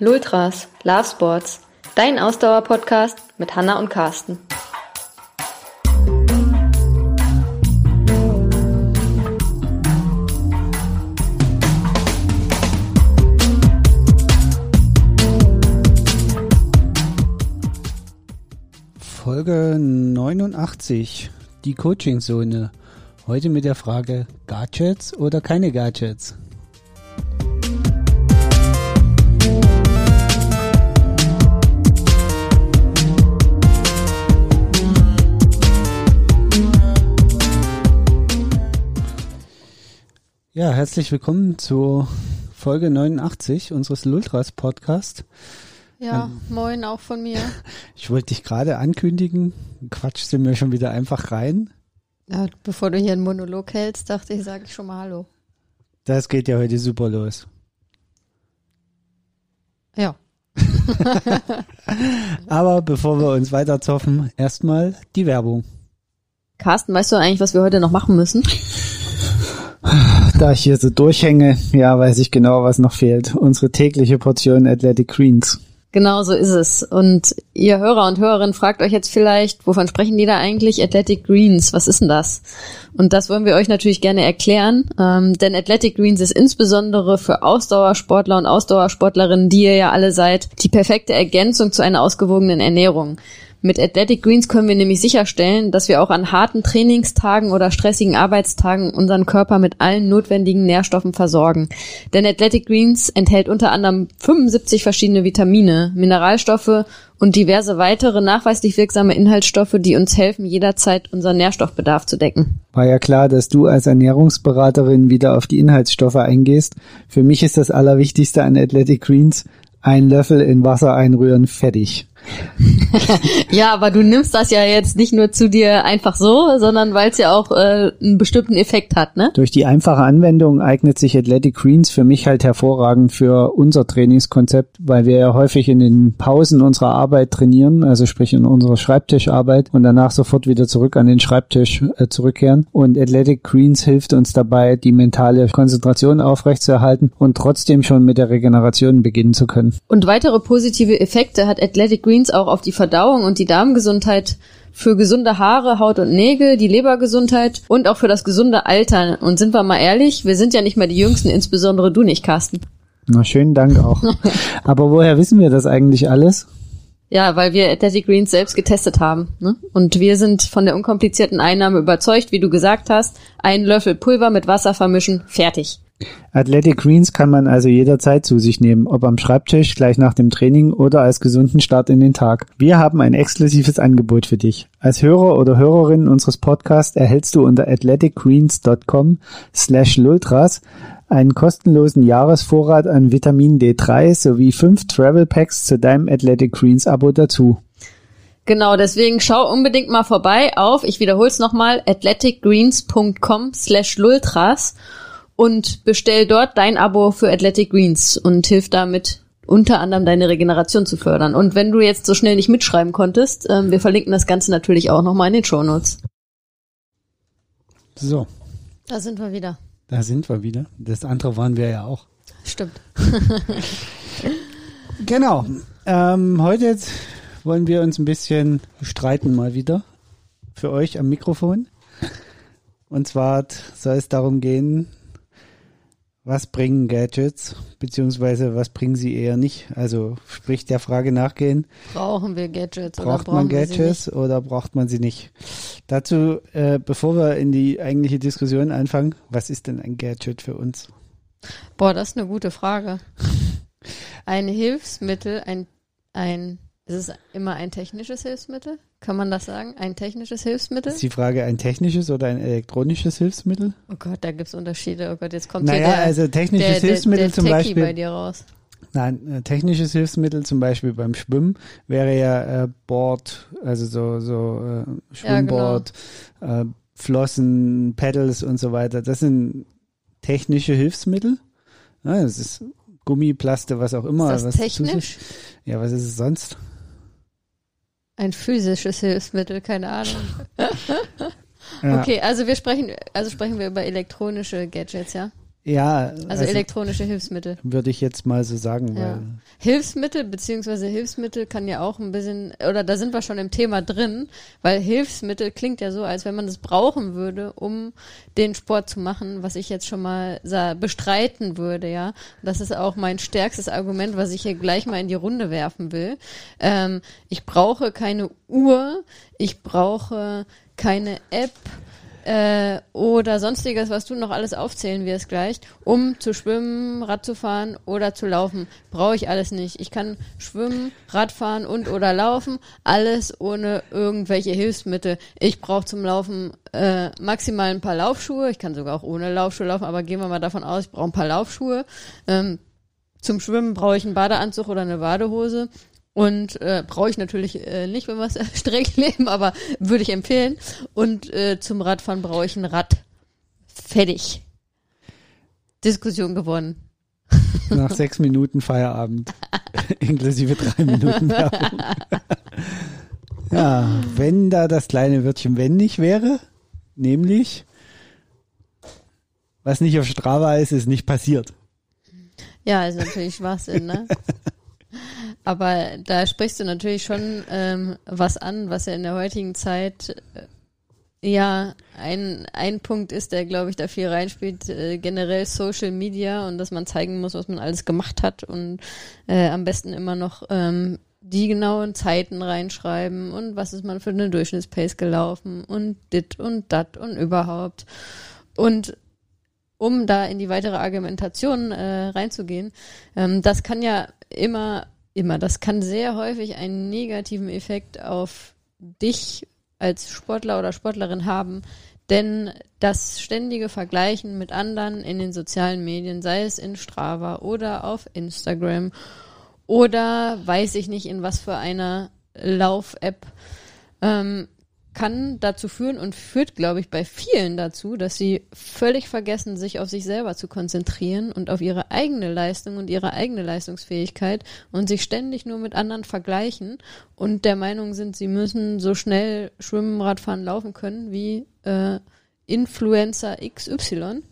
Lultras, Love Sports, dein Ausdauer-Podcast mit Hanna und Carsten. Folge 89, die Coaching-Zone. Heute mit der Frage Gadgets oder keine Gadgets? Ja, herzlich willkommen zur Folge 89 unseres Lultras Podcast. Ja, ähm, moin auch von mir. Ich wollte dich gerade ankündigen, quatschst du mir schon wieder einfach rein. Ja, bevor du hier einen Monolog hältst, dachte ich, sage ich schon mal Hallo. Das geht ja heute super los. Ja. Aber bevor wir uns weiter zoffen, erstmal die Werbung. Carsten, weißt du eigentlich, was wir heute noch machen müssen? Da ich hier so durchhänge, ja, weiß ich genau, was noch fehlt. Unsere tägliche Portion Athletic Greens. Genau so ist es. Und ihr Hörer und Hörerinnen fragt euch jetzt vielleicht, wovon sprechen die da eigentlich? Athletic Greens, was ist denn das? Und das wollen wir euch natürlich gerne erklären, ähm, denn Athletic Greens ist insbesondere für Ausdauersportler und Ausdauersportlerinnen, die ihr ja alle seid, die perfekte Ergänzung zu einer ausgewogenen Ernährung. Mit Athletic Greens können wir nämlich sicherstellen, dass wir auch an harten Trainingstagen oder stressigen Arbeitstagen unseren Körper mit allen notwendigen Nährstoffen versorgen. Denn Athletic Greens enthält unter anderem 75 verschiedene Vitamine, Mineralstoffe und diverse weitere nachweislich wirksame Inhaltsstoffe, die uns helfen, jederzeit unseren Nährstoffbedarf zu decken. War ja klar, dass du als Ernährungsberaterin wieder auf die Inhaltsstoffe eingehst. Für mich ist das Allerwichtigste an Athletic Greens ein Löffel in Wasser einrühren, fertig. ja, aber du nimmst das ja jetzt nicht nur zu dir einfach so, sondern weil es ja auch äh, einen bestimmten Effekt hat, ne? Durch die einfache Anwendung eignet sich Athletic Greens für mich halt hervorragend für unser Trainingskonzept, weil wir ja häufig in den Pausen unserer Arbeit trainieren, also sprich in unserer Schreibtischarbeit und danach sofort wieder zurück an den Schreibtisch äh, zurückkehren. Und Athletic Greens hilft uns dabei, die mentale Konzentration aufrechtzuerhalten und trotzdem schon mit der Regeneration beginnen zu können. Und weitere positive Effekte hat Athletic Greens auch auf die Verdauung und die Darmgesundheit, für gesunde Haare, Haut und Nägel, die Lebergesundheit und auch für das gesunde Altern. Und sind wir mal ehrlich, wir sind ja nicht mehr die Jüngsten, insbesondere du nicht, Carsten. Na, schönen Dank auch. Aber woher wissen wir das eigentlich alles? Ja, weil wir Athletic Greens selbst getestet haben. Ne? Und wir sind von der unkomplizierten Einnahme überzeugt, wie du gesagt hast. Einen Löffel Pulver mit Wasser vermischen, fertig. Athletic Greens kann man also jederzeit zu sich nehmen, ob am Schreibtisch, gleich nach dem Training oder als gesunden Start in den Tag. Wir haben ein exklusives Angebot für dich. Als Hörer oder Hörerin unseres Podcasts erhältst du unter athleticgreens.com slash lultras einen kostenlosen Jahresvorrat an Vitamin D3 sowie fünf Travel Packs zu deinem Athletic Greens Abo dazu. Genau, deswegen schau unbedingt mal vorbei auf, ich wiederhole es nochmal, athleticgreens.com slash lultras und bestell dort dein Abo für Athletic Greens und hilf damit unter anderem deine Regeneration zu fördern. Und wenn du jetzt so schnell nicht mitschreiben konntest, ähm, wir verlinken das Ganze natürlich auch nochmal in den Show Notes. So. Da sind wir wieder. Da sind wir wieder. Das andere waren wir ja auch. Stimmt. genau. Ähm, heute wollen wir uns ein bisschen streiten mal wieder für euch am Mikrofon. Und zwar soll es darum gehen, was bringen Gadgets, beziehungsweise was bringen sie eher nicht? Also sprich der Frage nachgehen. Brauchen wir Gadgets braucht oder man Gadgets oder braucht man sie nicht? Dazu, äh, bevor wir in die eigentliche Diskussion anfangen, was ist denn ein Gadget für uns? Boah, das ist eine gute Frage. Ein Hilfsmittel, ein, ein ist es immer ein technisches Hilfsmittel? Kann man das sagen? Ein technisches Hilfsmittel? Ist die Frage ein technisches oder ein elektronisches Hilfsmittel? Oh Gott, da gibt es Unterschiede. Oh Gott, jetzt kommt naja, hier der, also technisches der, Hilfsmittel der, zum Beispiel. bei dir raus. Nein, technisches Hilfsmittel zum Beispiel beim Schwimmen wäre ja äh, Board, also so, so äh, Schwimmboard, ja, genau. äh, Flossen, Pedals und so weiter. Das sind technische Hilfsmittel. Ja, das ist Gummi, Plaste, was auch immer. Ist das was technisch? Ja, was ist es sonst? Ein physisches Hilfsmittel, keine Ahnung. ja. Okay, also wir sprechen, also sprechen wir über elektronische Gadgets, ja? Ja, Also, also elektronische Hilfsmittel. Würde ich jetzt mal so sagen, Ja. weil Hilfsmittel beziehungsweise Hilfsmittel kann ja auch ein bisschen, oder da sind wir schon im Thema drin, weil Hilfsmittel klingt ja so, als wenn man es brauchen würde, um den Sport zu machen, was ich jetzt schon mal bestreiten würde, ja. Das ist auch mein stärkstes Argument, was ich hier gleich mal in die Runde werfen will. Ähm, ich brauche keine Uhr, ich brauche keine App, äh, oder sonstiges, was du noch alles aufzählen wirst gleich, um zu schwimmen, Rad zu fahren oder zu laufen. Brauche ich alles nicht. Ich kann schwimmen, Radfahren und oder laufen, alles ohne irgendwelche Hilfsmittel. Ich brauche zum Laufen äh, maximal ein paar Laufschuhe. Ich kann sogar auch ohne Laufschuhe laufen, aber gehen wir mal davon aus, ich brauche ein paar Laufschuhe. Ähm, zum Schwimmen brauche ich einen Badeanzug oder eine Badehose. Und äh, brauche ich natürlich äh, nicht, wenn wir es streng leben, aber würde ich empfehlen. Und äh, zum Radfahren brauche ich ein Rad. Fertig. Diskussion gewonnen. nach sechs Minuten Feierabend, inklusive drei Minuten Werbung. ja, wenn da das kleine Wörtchen wenn nicht wäre, nämlich, was nicht auf Strava ist, ist nicht passiert. Ja, ist natürlich Schwachsinn, ne? Aber da sprichst du natürlich schon ähm, was an, was ja in der heutigen Zeit äh, ja ein, ein Punkt ist, der, glaube ich, da viel reinspielt, äh, generell Social Media und dass man zeigen muss, was man alles gemacht hat und äh, am besten immer noch ähm, die genauen Zeiten reinschreiben und was ist man für eine Durchschnittspace gelaufen und dit und dat und überhaupt. Und um da in die weitere Argumentation äh, reinzugehen, ähm, das kann ja immer, immer, das kann sehr häufig einen negativen Effekt auf dich als Sportler oder Sportlerin haben, denn das ständige Vergleichen mit anderen in den sozialen Medien, sei es in Strava oder auf Instagram oder weiß ich nicht in was für einer Lauf-App, ähm, kann dazu führen und führt, glaube ich, bei vielen dazu, dass sie völlig vergessen, sich auf sich selber zu konzentrieren und auf ihre eigene Leistung und ihre eigene Leistungsfähigkeit und sich ständig nur mit anderen vergleichen und der Meinung sind, sie müssen so schnell schwimmen, Radfahren, laufen können wie äh, Influencer XY.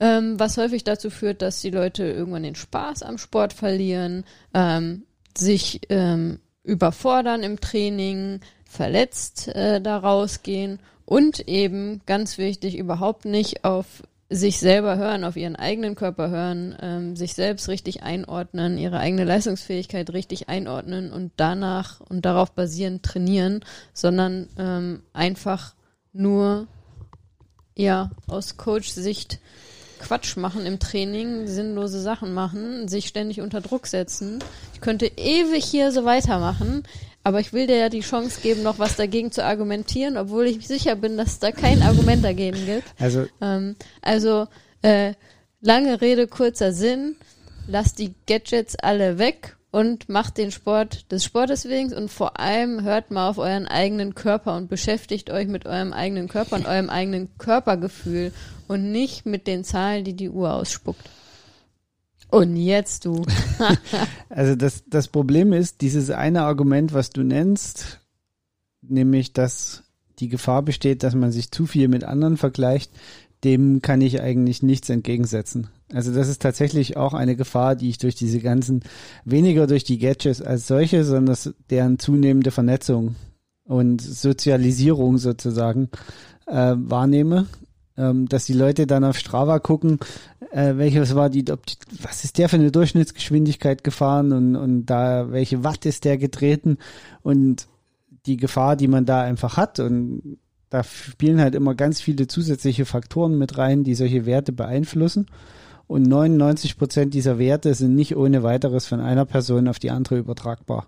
Ähm, was häufig dazu führt, dass die Leute irgendwann den Spaß am Sport verlieren, ähm, sich ähm, überfordern im Training, verletzt äh, da rausgehen und eben ganz wichtig überhaupt nicht auf sich selber hören, auf ihren eigenen Körper hören, ähm, sich selbst richtig einordnen, ihre eigene Leistungsfähigkeit richtig einordnen und danach und darauf basierend trainieren, sondern ähm, einfach nur ja aus Coach-Sicht Quatsch machen im Training, sinnlose Sachen machen, sich ständig unter Druck setzen. Ich könnte ewig hier so weitermachen, aber ich will dir ja die Chance geben, noch was dagegen zu argumentieren, obwohl ich sicher bin, dass es da kein Argument dagegen gibt. Also Ähm, also äh, lange Rede, kurzer Sinn. Lasst die Gadgets alle weg und macht den Sport des Sportes wegen und vor allem hört mal auf euren eigenen Körper und beschäftigt euch mit eurem eigenen Körper und eurem eigenen Körpergefühl und nicht mit den Zahlen, die die Uhr ausspuckt. Und jetzt du. Also das, das Problem ist, dieses eine Argument, was du nennst, nämlich, dass die Gefahr besteht, dass man sich zu viel mit anderen vergleicht, dem kann ich eigentlich nichts entgegensetzen. Also das ist tatsächlich auch eine Gefahr, die ich durch diese ganzen, weniger durch die Gadgets als solche, sondern deren zunehmende Vernetzung und Sozialisierung sozusagen äh, wahrnehme. Ähm, dass die Leute dann auf Strava gucken, äh, welches war die, ob die, was ist der für eine Durchschnittsgeschwindigkeit gefahren und, und da, welche Watt ist der getreten und die Gefahr, die man da einfach hat und da spielen halt immer ganz viele zusätzliche Faktoren mit rein, die solche Werte beeinflussen. Und 99 Prozent dieser Werte sind nicht ohne weiteres von einer Person auf die andere übertragbar.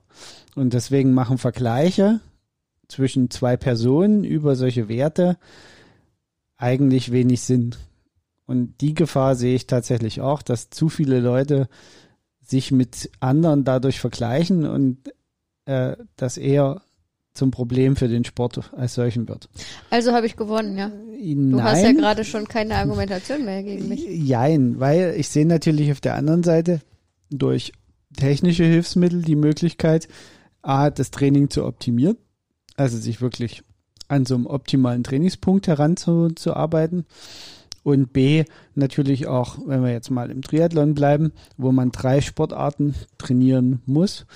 Und deswegen machen Vergleiche zwischen zwei Personen über solche Werte eigentlich wenig Sinn. Und die Gefahr sehe ich tatsächlich auch, dass zu viele Leute sich mit anderen dadurch vergleichen und äh, das eher zum Problem für den Sport als solchen wird. Also habe ich gewonnen, ja. Du Nein, hast ja gerade schon keine Argumentation mehr gegen mich. Jein, weil ich sehe natürlich auf der anderen Seite durch technische Hilfsmittel die Möglichkeit, A, das Training zu optimieren, also sich wirklich an so einem optimalen Trainingspunkt heranzuarbeiten Und B, natürlich auch, wenn wir jetzt mal im Triathlon bleiben, wo man drei Sportarten trainieren muss,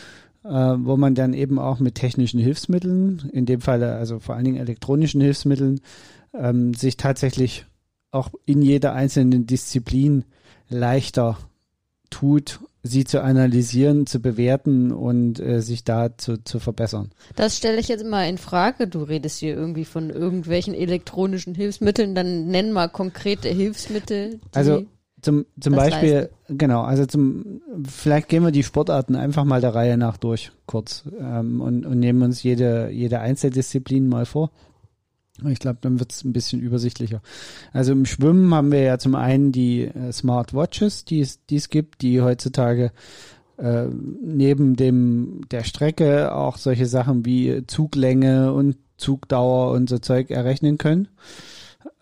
äh, wo man dann eben auch mit technischen Hilfsmitteln, in dem Fall also vor allen Dingen elektronischen Hilfsmitteln, ähm, sich tatsächlich auch in jeder einzelnen Disziplin leichter tut, sie zu analysieren, zu bewerten und äh, sich da zu, zu verbessern. Das stelle ich jetzt mal in Frage. Du redest hier irgendwie von irgendwelchen elektronischen Hilfsmitteln, dann nenn mal konkrete Hilfsmittel. also zum, zum Beispiel, leisten. genau, also zum, vielleicht gehen wir die Sportarten einfach mal der Reihe nach durch, kurz, ähm, und, und nehmen uns jede, jede Einzeldisziplin mal vor. Ich glaube, dann wird es ein bisschen übersichtlicher. Also im Schwimmen haben wir ja zum einen die äh, Smart Watches, die es gibt, die heutzutage äh, neben dem der Strecke auch solche Sachen wie Zuglänge und Zugdauer und so Zeug errechnen können.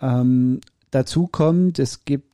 Ähm, dazu kommt, es gibt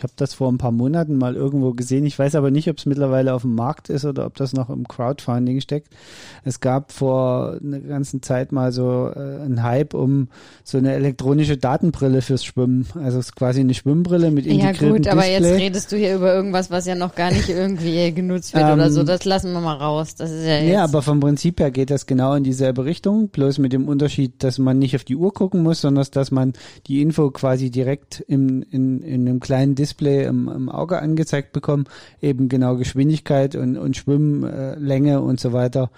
ich habe das vor ein paar Monaten mal irgendwo gesehen. Ich weiß aber nicht, ob es mittlerweile auf dem Markt ist oder ob das noch im Crowdfunding steckt. Es gab vor einer ganzen Zeit mal so äh, einen Hype um so eine elektronische Datenbrille fürs Schwimmen. Also es ist quasi eine Schwimmbrille mit integriertem Ja gut, aber jetzt redest du hier über irgendwas, was ja noch gar nicht irgendwie genutzt wird ähm, oder so. Das lassen wir mal raus. Das ist ja jetzt. Ja, aber vom Prinzip her geht das genau in dieselbe Richtung. Bloß mit dem Unterschied, dass man nicht auf die Uhr gucken muss, sondern dass man die Info quasi direkt im, in, in einem kleinen Display Display im, im Auge angezeigt bekommen, eben genau Geschwindigkeit und, und Schwimmlänge und so weiter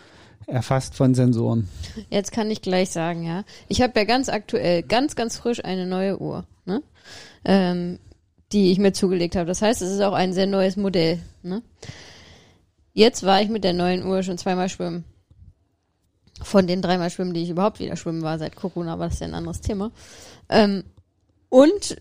erfasst von Sensoren. Jetzt kann ich gleich sagen, ja. Ich habe ja ganz aktuell, ganz, ganz frisch eine neue Uhr, ne? Ähm, die ich mir zugelegt habe. Das heißt, es ist auch ein sehr neues Modell. Ne? Jetzt war ich mit der neuen Uhr schon zweimal schwimmen. Von den dreimal schwimmen, die ich überhaupt wieder schwimmen war seit Corona, aber das ist ja ein anderes Thema. Ähm, und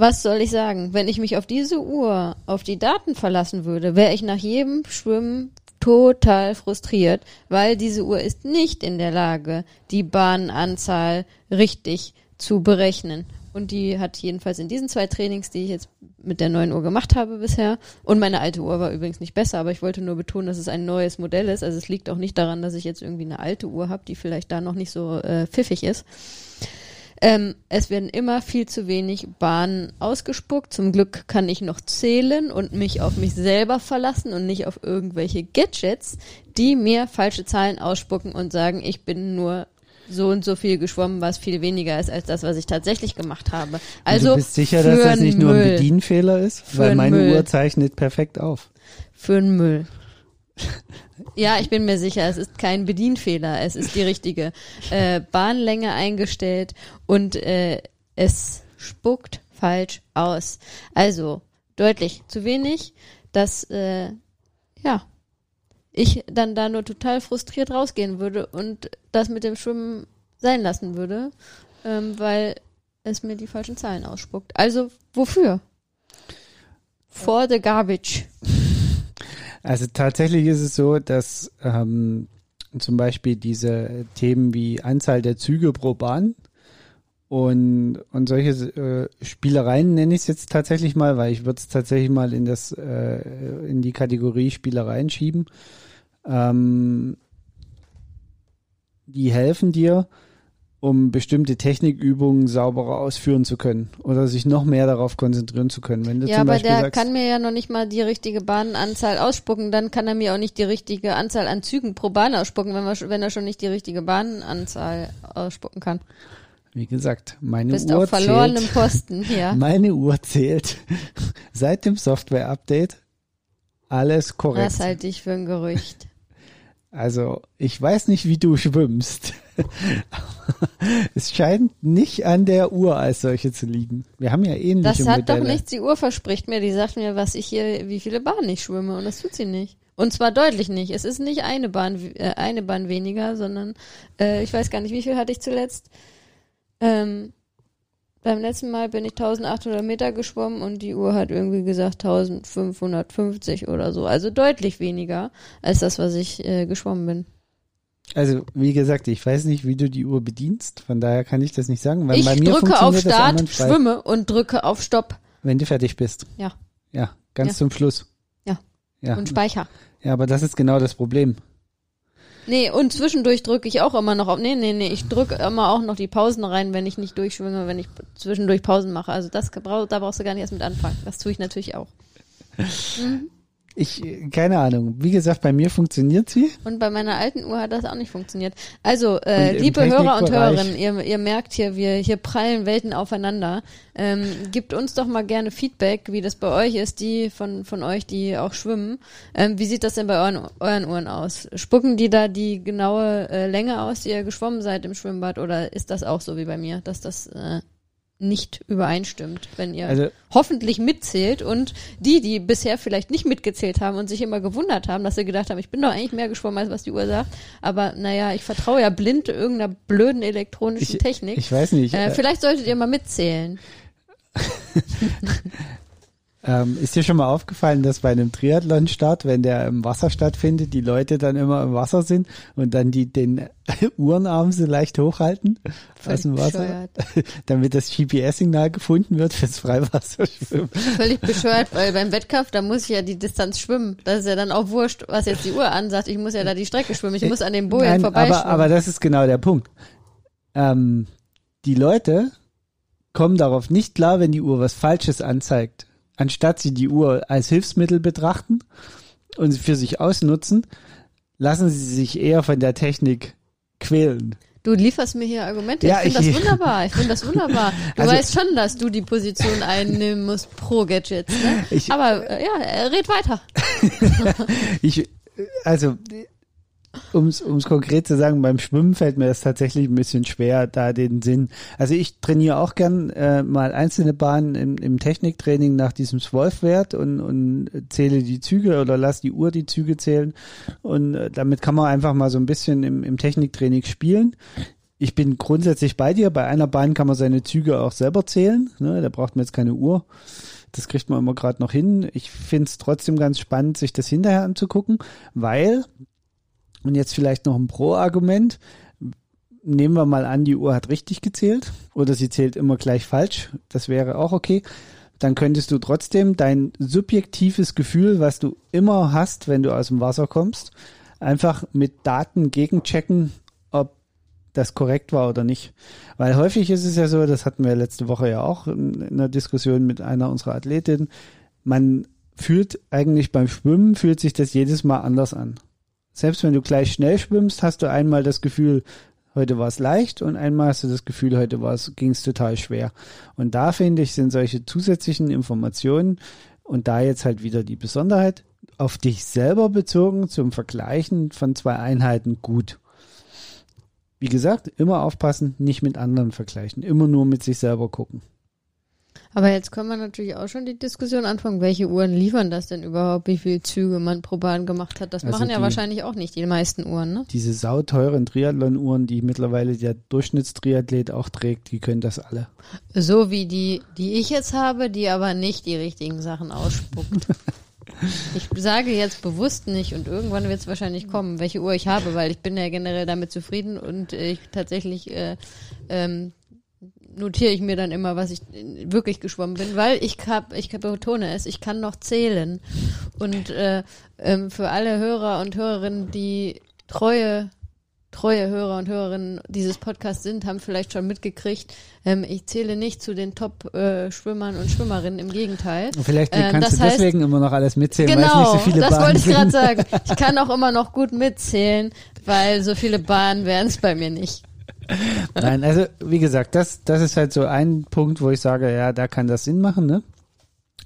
was soll ich sagen? Wenn ich mich auf diese Uhr, auf die Daten verlassen würde, wäre ich nach jedem Schwimmen total frustriert, weil diese Uhr ist nicht in der Lage, die Bahnanzahl richtig zu berechnen. Und die hat jedenfalls in diesen zwei Trainings, die ich jetzt mit der neuen Uhr gemacht habe bisher, und meine alte Uhr war übrigens nicht besser, aber ich wollte nur betonen, dass es ein neues Modell ist. Also es liegt auch nicht daran, dass ich jetzt irgendwie eine alte Uhr habe, die vielleicht da noch nicht so äh, pfiffig ist. Ähm, es werden immer viel zu wenig Bahnen ausgespuckt. Zum Glück kann ich noch zählen und mich auf mich selber verlassen und nicht auf irgendwelche Gadgets, die mir falsche Zahlen ausspucken und sagen, ich bin nur so und so viel geschwommen, was viel weniger ist als das, was ich tatsächlich gemacht habe. Also und du bist sicher, dass das nicht nur ein Bedienfehler ist, weil meine Müll. Uhr zeichnet perfekt auf. Für den Müll. Ja, ich bin mir sicher, es ist kein Bedienfehler, es ist die richtige äh, Bahnlänge eingestellt und äh, es spuckt falsch aus. Also deutlich zu wenig, dass äh, ja ich dann da nur total frustriert rausgehen würde und das mit dem Schwimmen sein lassen würde, ähm, weil es mir die falschen Zahlen ausspuckt. Also wofür? For the garbage. Also tatsächlich ist es so, dass ähm, zum Beispiel diese Themen wie Anzahl der Züge pro Bahn und, und solche äh, Spielereien nenne ich es jetzt tatsächlich mal, weil ich würde es tatsächlich mal in das äh, in die Kategorie Spielereien schieben. Ähm, die helfen dir, um bestimmte Technikübungen sauberer ausführen zu können oder sich noch mehr darauf konzentrieren zu können. Wenn du ja, zum aber Beispiel der sagst, kann mir ja noch nicht mal die richtige Bahnanzahl ausspucken, dann kann er mir auch nicht die richtige Anzahl an Zügen pro Bahn ausspucken, wenn, wir, wenn er schon nicht die richtige Bahnanzahl ausspucken kann. Wie gesagt, meine Bist Uhr auf verlorenem zählt, Posten, ja. Meine Uhr zählt seit dem Software-Update alles korrekt. Das halte ich für ein Gerücht. Also, ich weiß nicht, wie du schwimmst. es scheint nicht an der Uhr als solche zu liegen. Wir haben ja ähnliche Das hat Modelle. doch nichts, die Uhr verspricht mir. Die sagt mir, was ich hier, wie viele Bahnen ich schwimme und das tut sie nicht. Und zwar deutlich nicht. Es ist nicht eine Bahn, äh, eine Bahn weniger, sondern äh, ich weiß gar nicht, wie viel hatte ich zuletzt. Ähm, beim letzten Mal bin ich 1800 Meter geschwommen und die Uhr hat irgendwie gesagt 1550 oder so. Also deutlich weniger als das, was ich äh, geschwommen bin. Also, wie gesagt, ich weiß nicht, wie du die Uhr bedienst, von daher kann ich das nicht sagen, weil ich bei mir drücke auf Start, schwimme und drücke auf Stopp. Wenn du fertig bist. Ja. Ja, ganz Ja. zum Schluss. Ja. Ja. Und Speicher. Ja, aber das ist genau das Problem. Nee, und zwischendurch drücke ich auch immer noch auf. Nee, nee, nee, ich drücke immer auch noch die Pausen rein, wenn ich nicht durchschwinge, wenn ich zwischendurch Pausen mache. Also das da brauchst du gar nicht erst mit anfangen. Das tue ich natürlich auch. Mhm. Ich, keine Ahnung. Wie gesagt, bei mir funktioniert sie. Und bei meiner alten Uhr hat das auch nicht funktioniert. Also, äh, liebe Hörer und Hörerinnen, ihr, ihr merkt hier, wir hier prallen Welten aufeinander. Ähm, gebt uns doch mal gerne Feedback, wie das bei euch ist, die von, von euch, die auch schwimmen. Ähm, wie sieht das denn bei euren, euren Uhren aus? Spucken die da die genaue äh, Länge aus, die ihr geschwommen seid im Schwimmbad, oder ist das auch so wie bei mir, dass das äh, nicht übereinstimmt, wenn ihr also, hoffentlich mitzählt und die, die bisher vielleicht nicht mitgezählt haben und sich immer gewundert haben, dass sie gedacht haben, ich bin doch eigentlich mehr geschwommen, als was die Uhr sagt, aber naja, ich vertraue ja blind irgendeiner blöden elektronischen ich, Technik. Ich weiß nicht. Äh, vielleicht solltet ihr mal mitzählen. Ähm, ist dir schon mal aufgefallen, dass bei einem Triathlon-Start, wenn der im Wasser stattfindet, die Leute dann immer im Wasser sind und dann die den Uhrenarm so leicht hochhalten Völlig aus dem Wasser, bescheuert. damit das GPS-Signal gefunden wird fürs Freiwasserschwimmen. Völlig bescheuert, weil beim Wettkampf, da muss ich ja die Distanz schwimmen. Das ist ja dann auch wurscht, was jetzt die Uhr ansagt. Ich muss ja da die Strecke schwimmen. Ich muss an den Bojen vorbeischwimmen. Aber, aber das ist genau der Punkt. Ähm, die Leute kommen darauf nicht klar, wenn die Uhr was Falsches anzeigt anstatt sie die Uhr als Hilfsmittel betrachten und für sich ausnutzen, lassen sie sich eher von der Technik quälen. Du lieferst mir hier Argumente. Ja, ich finde das wunderbar. Ich finde das wunderbar. Du also, weißt schon, dass du die Position einnehmen musst pro Gadgets. Ne? Ich, Aber äh, ja, red weiter. ich, also um es konkret zu sagen, beim Schwimmen fällt mir das tatsächlich ein bisschen schwer, da den Sinn. Also ich trainiere auch gern äh, mal einzelne Bahnen im, im Techniktraining nach diesem Swolf-Wert und, und zähle die Züge oder lass die Uhr die Züge zählen. Und äh, damit kann man einfach mal so ein bisschen im, im Techniktraining spielen. Ich bin grundsätzlich bei dir. Bei einer Bahn kann man seine Züge auch selber zählen. Ne? Da braucht man jetzt keine Uhr. Das kriegt man immer gerade noch hin. Ich finde es trotzdem ganz spannend, sich das hinterher anzugucken, weil und jetzt vielleicht noch ein Pro-Argument. Nehmen wir mal an, die Uhr hat richtig gezählt oder sie zählt immer gleich falsch. Das wäre auch okay. Dann könntest du trotzdem dein subjektives Gefühl, was du immer hast, wenn du aus dem Wasser kommst, einfach mit Daten gegenchecken, ob das korrekt war oder nicht. Weil häufig ist es ja so, das hatten wir letzte Woche ja auch in einer Diskussion mit einer unserer Athletinnen, man fühlt eigentlich beim Schwimmen, fühlt sich das jedes Mal anders an. Selbst wenn du gleich schnell schwimmst, hast du einmal das Gefühl, heute war es leicht und einmal hast du das Gefühl, heute ging es total schwer. Und da finde ich, sind solche zusätzlichen Informationen und da jetzt halt wieder die Besonderheit auf dich selber bezogen zum Vergleichen von zwei Einheiten gut. Wie gesagt, immer aufpassen, nicht mit anderen vergleichen, immer nur mit sich selber gucken. Aber jetzt können wir natürlich auch schon die Diskussion anfangen, welche Uhren liefern das denn überhaupt, wie viele Züge man pro Bahn gemacht hat. Das also machen ja die, wahrscheinlich auch nicht die meisten Uhren, ne? Diese sauteuren Triathlon-Uhren, die mittlerweile der Durchschnittstriathlet auch trägt, die können das alle. So wie die, die ich jetzt habe, die aber nicht die richtigen Sachen ausspuckt. Ich sage jetzt bewusst nicht und irgendwann wird es wahrscheinlich kommen, welche Uhr ich habe, weil ich bin ja generell damit zufrieden und ich tatsächlich äh, ähm, notiere ich mir dann immer, was ich wirklich geschwommen bin, weil ich hab, ich betone es, ich kann noch zählen. Und äh, ähm, für alle Hörer und Hörerinnen, die treue treue Hörer und Hörerinnen dieses Podcasts sind, haben vielleicht schon mitgekriegt, ähm, ich zähle nicht zu den Top-Schwimmern äh, und Schwimmerinnen, im Gegenteil. Und vielleicht ähm, kannst du heißt, deswegen immer noch alles mitzählen, genau, weil es nicht so viele das Bahnen wollte ich gerade sagen. Ich kann auch immer noch gut mitzählen, weil so viele Bahnen wären es bei mir nicht. Nein, also wie gesagt, das, das ist halt so ein Punkt, wo ich sage, ja, da kann das Sinn machen, ne?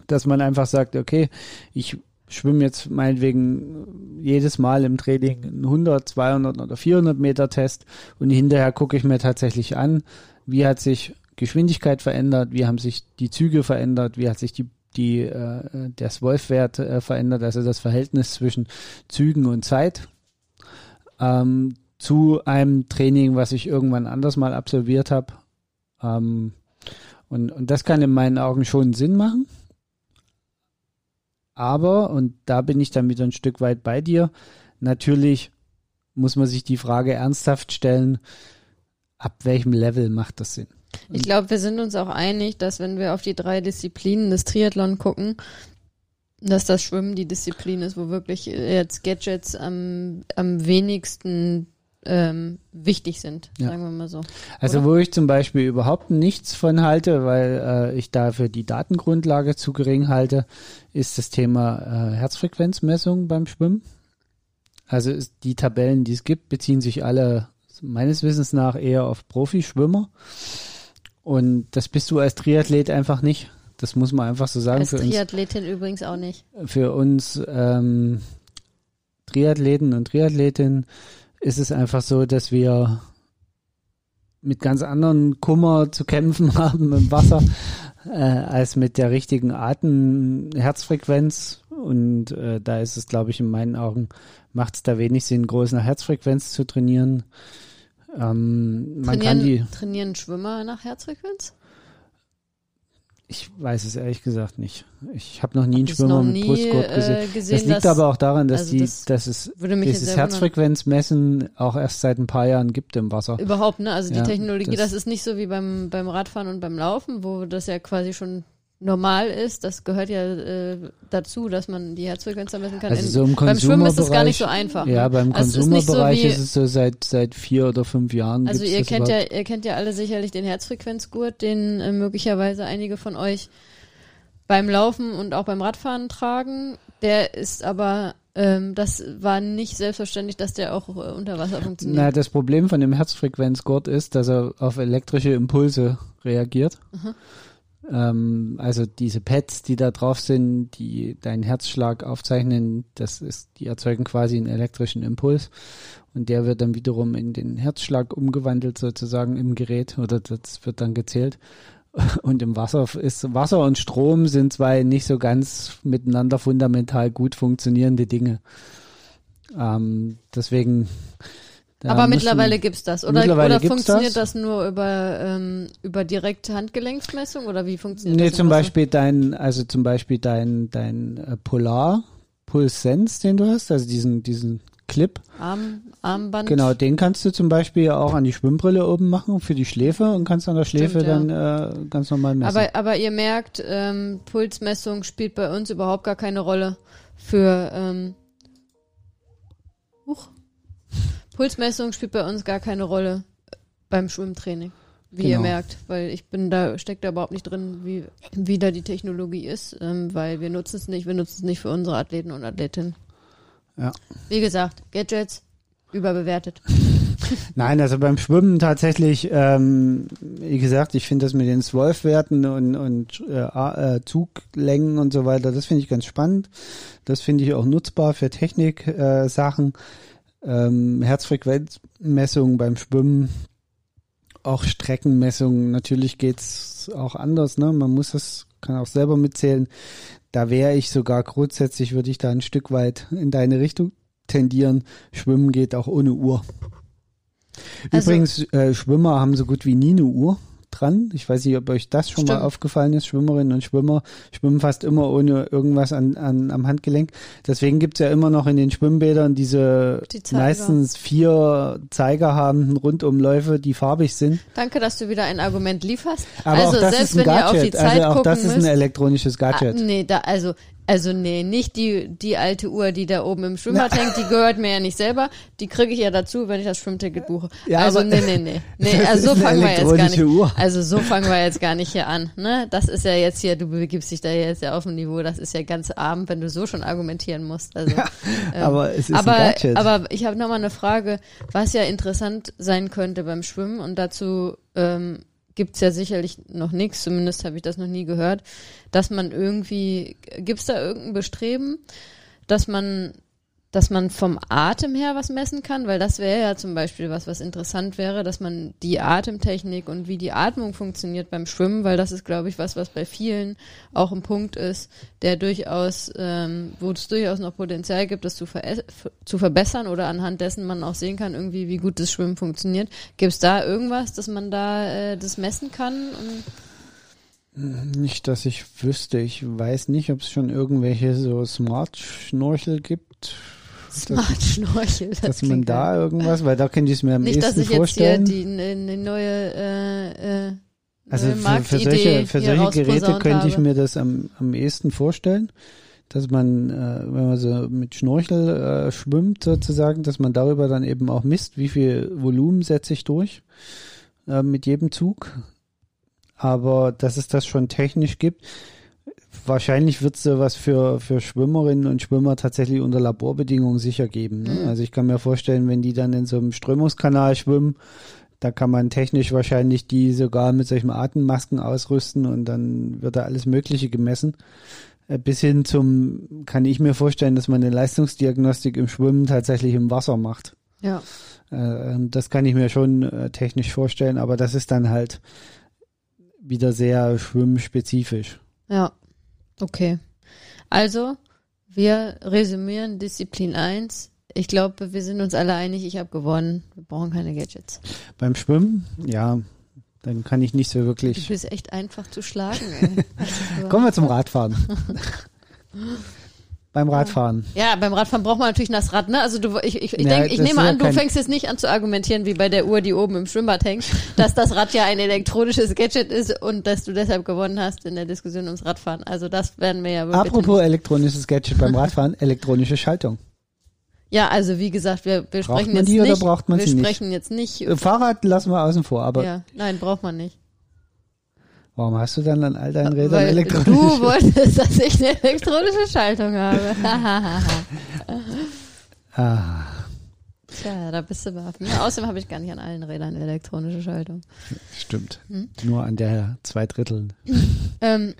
Dass man einfach sagt, okay, ich schwimme jetzt meinetwegen jedes Mal im Training 100, 200 oder 400 Meter Test und hinterher gucke ich mir tatsächlich an, wie hat sich Geschwindigkeit verändert, wie haben sich die Züge verändert, wie hat sich die die äh, der Wolf-Wert äh, verändert, also das Verhältnis zwischen Zügen und Zeit. Ähm, zu einem Training, was ich irgendwann anders mal absolviert habe. Ähm, und, und das kann in meinen Augen schon Sinn machen. Aber, und da bin ich dann wieder ein Stück weit bei dir, natürlich muss man sich die Frage ernsthaft stellen, ab welchem Level macht das Sinn? Ich glaube, wir sind uns auch einig, dass wenn wir auf die drei Disziplinen des Triathlon gucken, Dass das Schwimmen die Disziplin ist, wo wirklich jetzt Gadgets am, am wenigsten ähm, wichtig sind, Ja. sagen wir mal so. Also Oder? wo ich zum Beispiel überhaupt nichts von halte, weil äh, ich dafür die Datengrundlage zu gering halte, ist das Thema äh, Herzfrequenzmessung beim Schwimmen. Also die Tabellen, die es gibt, beziehen sich alle meines Wissens nach eher auf Profischwimmer. Und das bist du als Triathlet einfach nicht. Das muss man einfach so sagen. Als für uns Triathletin übrigens auch nicht. für uns ähm, Triathleten und Triathletinnen ist es einfach so, dass wir mit ganz anderen Kummer zu kämpfen haben im Wasser äh, als mit der richtigen Atem-Herzfrequenz. Und äh, da ist es, glaube ich, in meinen Augen, macht es da wenig Sinn, groß nach Herzfrequenz zu trainieren. Ähm, man kann die, Trainieren, trainieren Schwimmer nach Herzfrequenz? Ich weiß es ehrlich gesagt nicht. Ich habe noch nie einen Schwimmer mit Brustgurt gesehen. äh, gesehen. Das liegt dass- aber auch daran, dass also die, das dass es dieses. Herzfrequenzmessen auch erst seit ein paar Jahren gibt im Wasser. Überhaupt, ne? Also die Ja, Technologie, das- das, ist nicht so wie beim, beim Radfahren und beim Laufen, wo das ja quasi schon normal ist. Das gehört ja äh, dazu, dass man die Herzfrequenz da messen kann. Also so im beim Schwimmen ist das gar nicht so einfach. Ja, beim Also es ist so ist es so seit seit vier oder fünf Jahren. Also ihr kennt ja, überhaupt. ihr kennt ja alle sicherlich den Herzfrequenzgurt, den äh, möglicherweise einige von euch beim Laufen und auch beim Radfahren tragen. Der ist aber, ähm, das war nicht selbstverständlich, dass der auch äh, unter Wasser funktioniert. Na, das Problem von dem Herzfrequenzgurt ist, dass er auf elektrische Impulse reagiert. Mhm. Ähm, also diese Pads, die da drauf sind, die deinen Herzschlag aufzeichnen, das ist, die erzeugen quasi einen elektrischen Impuls und der wird dann wiederum in den Herzschlag umgewandelt sozusagen im Gerät oder das wird dann gezählt. Und im Wasser ist Wasser und Strom sind zwei nicht so ganz miteinander fundamental gut funktionierende Dinge. Ähm, deswegen. Da aber mittlerweile gibt's das. Oder, oder funktioniert das. das, nur über, ähm, über direkte Handgelenksmessung oder wie funktioniert Nee, das? im zum? Beispiel dein, also zum Beispiel dein, dein äh, Polar Pulse Sense, den du hast, also diesen, diesen Clip. Arm, Armband. Genau, den kannst du zum Beispiel auch an die Schwimmbrille oben machen für die Schläfe und kannst an der Schläfe Stimmt, dann äh, ganz normal messen. Aber, aber ihr merkt, ähm, Pulsmessung spielt bei uns überhaupt gar keine Rolle für ähm, Huch. Pulsmessung spielt bei uns gar keine Rolle beim Schwimmtraining, wie ihr Genau. merkt, weil ich bin da, steckt da überhaupt nicht drin, wie, wie da die Technologie ist, ähm, weil wir nutzen es nicht, wir nutzen es nicht für unsere Athleten und Athletinnen. Ja. Wie gesagt, Gadgets überbewertet. Nein, also beim Schwimmen tatsächlich, ähm, wie gesagt, ich finde das mit den Zwölfwerten und, und äh, äh, Zuglängen und so weiter, das finde ich ganz spannend. Das finde ich auch nutzbar für Technik-Sachen. Äh, Sachen. Ähm, Herzfrequenzmessungen beim Schwimmen, auch Streckenmessungen. Natürlich geht's auch anders, ne? Man muss das, kann auch selber mitzählen. Da wäre ich sogar grundsätzlich, würde ich da ein Stück weit in deine Richtung tendieren. Schwimmen geht auch ohne Uhr. Also- Übrigens, äh, Schwimmer haben so gut wie nie eine Uhr dran. Ich weiß nicht, ob euch das schon mal Stimmt. aufgefallen ist. Schwimmerinnen und Schwimmer schwimmen fast immer ohne irgendwas an, an, am Handgelenk. Deswegen gibt's ja immer noch in den Schwimmbädern diese Die meistens vier Zeiger haben Rundumläufe, die farbig sind. Danke, dass du wieder ein Argument lieferst. Aber also auch das selbst ist ein wenn ihr auf Gadget. die Zeit also auch gucken das ist müsst, ein elektronisches Gadget. Ah, nee, da, also, also nee, nicht die, die alte Uhr, die da oben im Schwimmbad hängt, die gehört mir ja nicht selber. Die kriege ich ja dazu, wenn ich das Schwimmticket buche. Ja, also aber- nee, nee, nee. Nee, also so fangen wir jetzt gar nicht. Uhr. Also so fangen wir jetzt gar nicht hier an. Ne? Das ist ja jetzt hier, du begibst dich da jetzt ja auf ein Niveau, das ist ja ganz arm, wenn du so schon argumentieren musst. Also, ähm, aber es ist aber, ein aber ich habe nochmal eine Frage, was ja interessant sein könnte beim Schwimmen und dazu ähm, gibt's ja sicherlich noch nichts, zumindest habe ich das noch nie gehört, dass man irgendwie, gibt's da irgendein Bestreben, dass man dass man vom Atem her was messen kann, weil das wäre ja zum Beispiel was, was interessant wäre, dass man die Atemtechnik und wie die Atmung funktioniert beim Schwimmen, weil das ist, glaube ich, was, was bei vielen auch ein Punkt ist, der durchaus, ähm, wo es durchaus noch Potenzial gibt, das zu, ver zu verbessern oder anhand dessen man auch sehen kann, irgendwie, wie gut das Schwimmen funktioniert. Gibt es da irgendwas, dass man da äh, das messen kann? Nicht, dass ich wüsste. Ich weiß nicht, ob es schon irgendwelche so Smart-Schnorchel gibt, Smart Schnorchel. Das dass man da irgendwas, weil da könnte ich es mir am Nicht, dass ehesten ich jetzt hier vorstellen. die ne, ne neue, äh, äh, also neue für, für solche, für solche Geräte könnte ich habe. mir das am, am ehesten vorstellen, dass man, äh, wenn man so mit Schnorchel äh, schwimmt sozusagen, dass man darüber dann eben auch misst, wie viel Volumen setze ich durch äh, mit jedem Zug. Aber dass es das schon technisch gibt, wahrscheinlich wird es sowas für, für Schwimmerinnen und Schwimmer tatsächlich unter Laborbedingungen sicher geben. Ne? Mhm. Also ich kann mir vorstellen, wenn die dann in so einem Strömungskanal schwimmen, da kann man technisch wahrscheinlich die sogar mit solchen Atemmasken ausrüsten und dann wird da alles Mögliche gemessen. Äh, Bis hin zum, kann ich mir vorstellen, dass man eine Leistungsdiagnostik im Schwimmen tatsächlich im Wasser macht. Ja. Äh, Das kann ich mir schon äh, technisch vorstellen, aber das ist dann halt wieder sehr schwimmspezifisch. Ja. Okay. Also, wir resümieren Disziplin 1. Ich glaube, wir sind uns alle einig, ich habe gewonnen. Wir brauchen keine Gadgets. Beim Schwimmen, ja, dann kann ich nicht so Du wirklich. bist echt einfach zu schlagen, ey. Also, Kommen wir zum Radfahren. Beim Radfahren. Ja, beim Radfahren braucht man natürlich das Rad, ne? Also du, ich, ich, ich, Ja, denk, ich nehme an, du fängst jetzt nicht an zu argumentieren wie bei der Uhr, die oben im Schwimmbad hängt, dass das Rad ja ein elektronisches Gadget ist und dass du deshalb gewonnen hast in der Diskussion ums Radfahren. Also das werden wir ja bitte Apropos nicht. elektronisches Gadget beim Radfahren, elektronische Schaltung. Ja, also wie gesagt, wir, wir Braucht sprechen man jetzt die oder nicht. braucht man wir sie nicht? sprechen jetzt nicht. Fahrrad lassen wir außen vor, aber ja, nein, braucht man nicht. Warum hast du dann an all deinen Rädern Weil elektronische du wolltest, dass ich eine elektronische Schaltung habe. Ah, Tja, da bist du baff. Außerdem habe ich gar nicht an allen Rädern elektronische Schaltung. stimmt. Hm? Nur an der zwei Drittel. Ähm,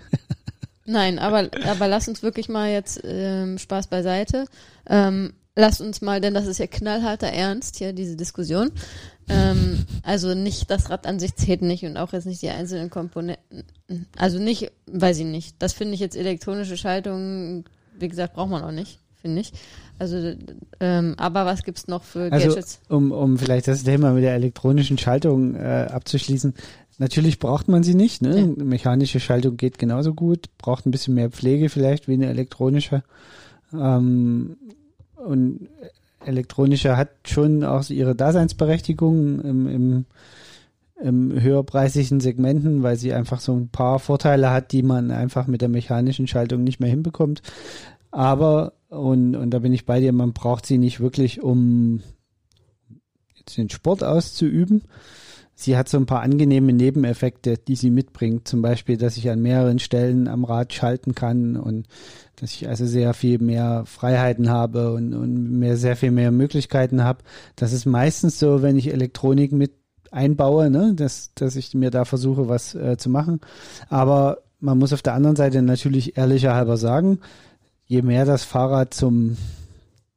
nein, aber, aber lass uns wirklich mal jetzt ähm, Spaß beiseite. Ähm, lass uns mal, denn das ist ja knallharter Ernst hier, diese Diskussion. Ähm, also nicht das Rad an sich zählt nicht und auch jetzt nicht die einzelnen Komponenten. Also nicht, weiß ich nicht. Das finde ich jetzt elektronische Schaltung, wie gesagt, braucht man auch nicht, finde ich. Also, ähm, aber was gibt's noch für Also, Gadgets? um, um vielleicht das Thema mit der elektronischen Schaltung äh, abzuschließen. Natürlich braucht man sie nicht. Ne? Ja. Mechanische Schaltung geht genauso gut, braucht ein bisschen mehr Pflege vielleicht wie eine elektronische. Ähm, und elektronische hat schon auch ihre Daseinsberechtigung im, im, im höherpreisigen Segmenten, weil sie einfach so ein paar Vorteile hat, die man einfach mit der mechanischen Schaltung nicht mehr hinbekommt. Aber, und, und da bin ich bei dir, man braucht sie nicht wirklich, um jetzt den Sport auszuüben. Sie hat so ein paar angenehme Nebeneffekte, die sie mitbringt. Zum Beispiel, dass ich an mehreren Stellen am Rad schalten kann und dass ich also sehr viel mehr Freiheiten habe und, und mehr, sehr viel mehr Möglichkeiten habe. Das ist meistens so, wenn ich Elektronik mit einbaue, ne, dass, dass ich mir da versuche, was äh, zu machen. Aber man muss auf der anderen Seite natürlich ehrlicher halber sagen, je mehr das Fahrrad zum,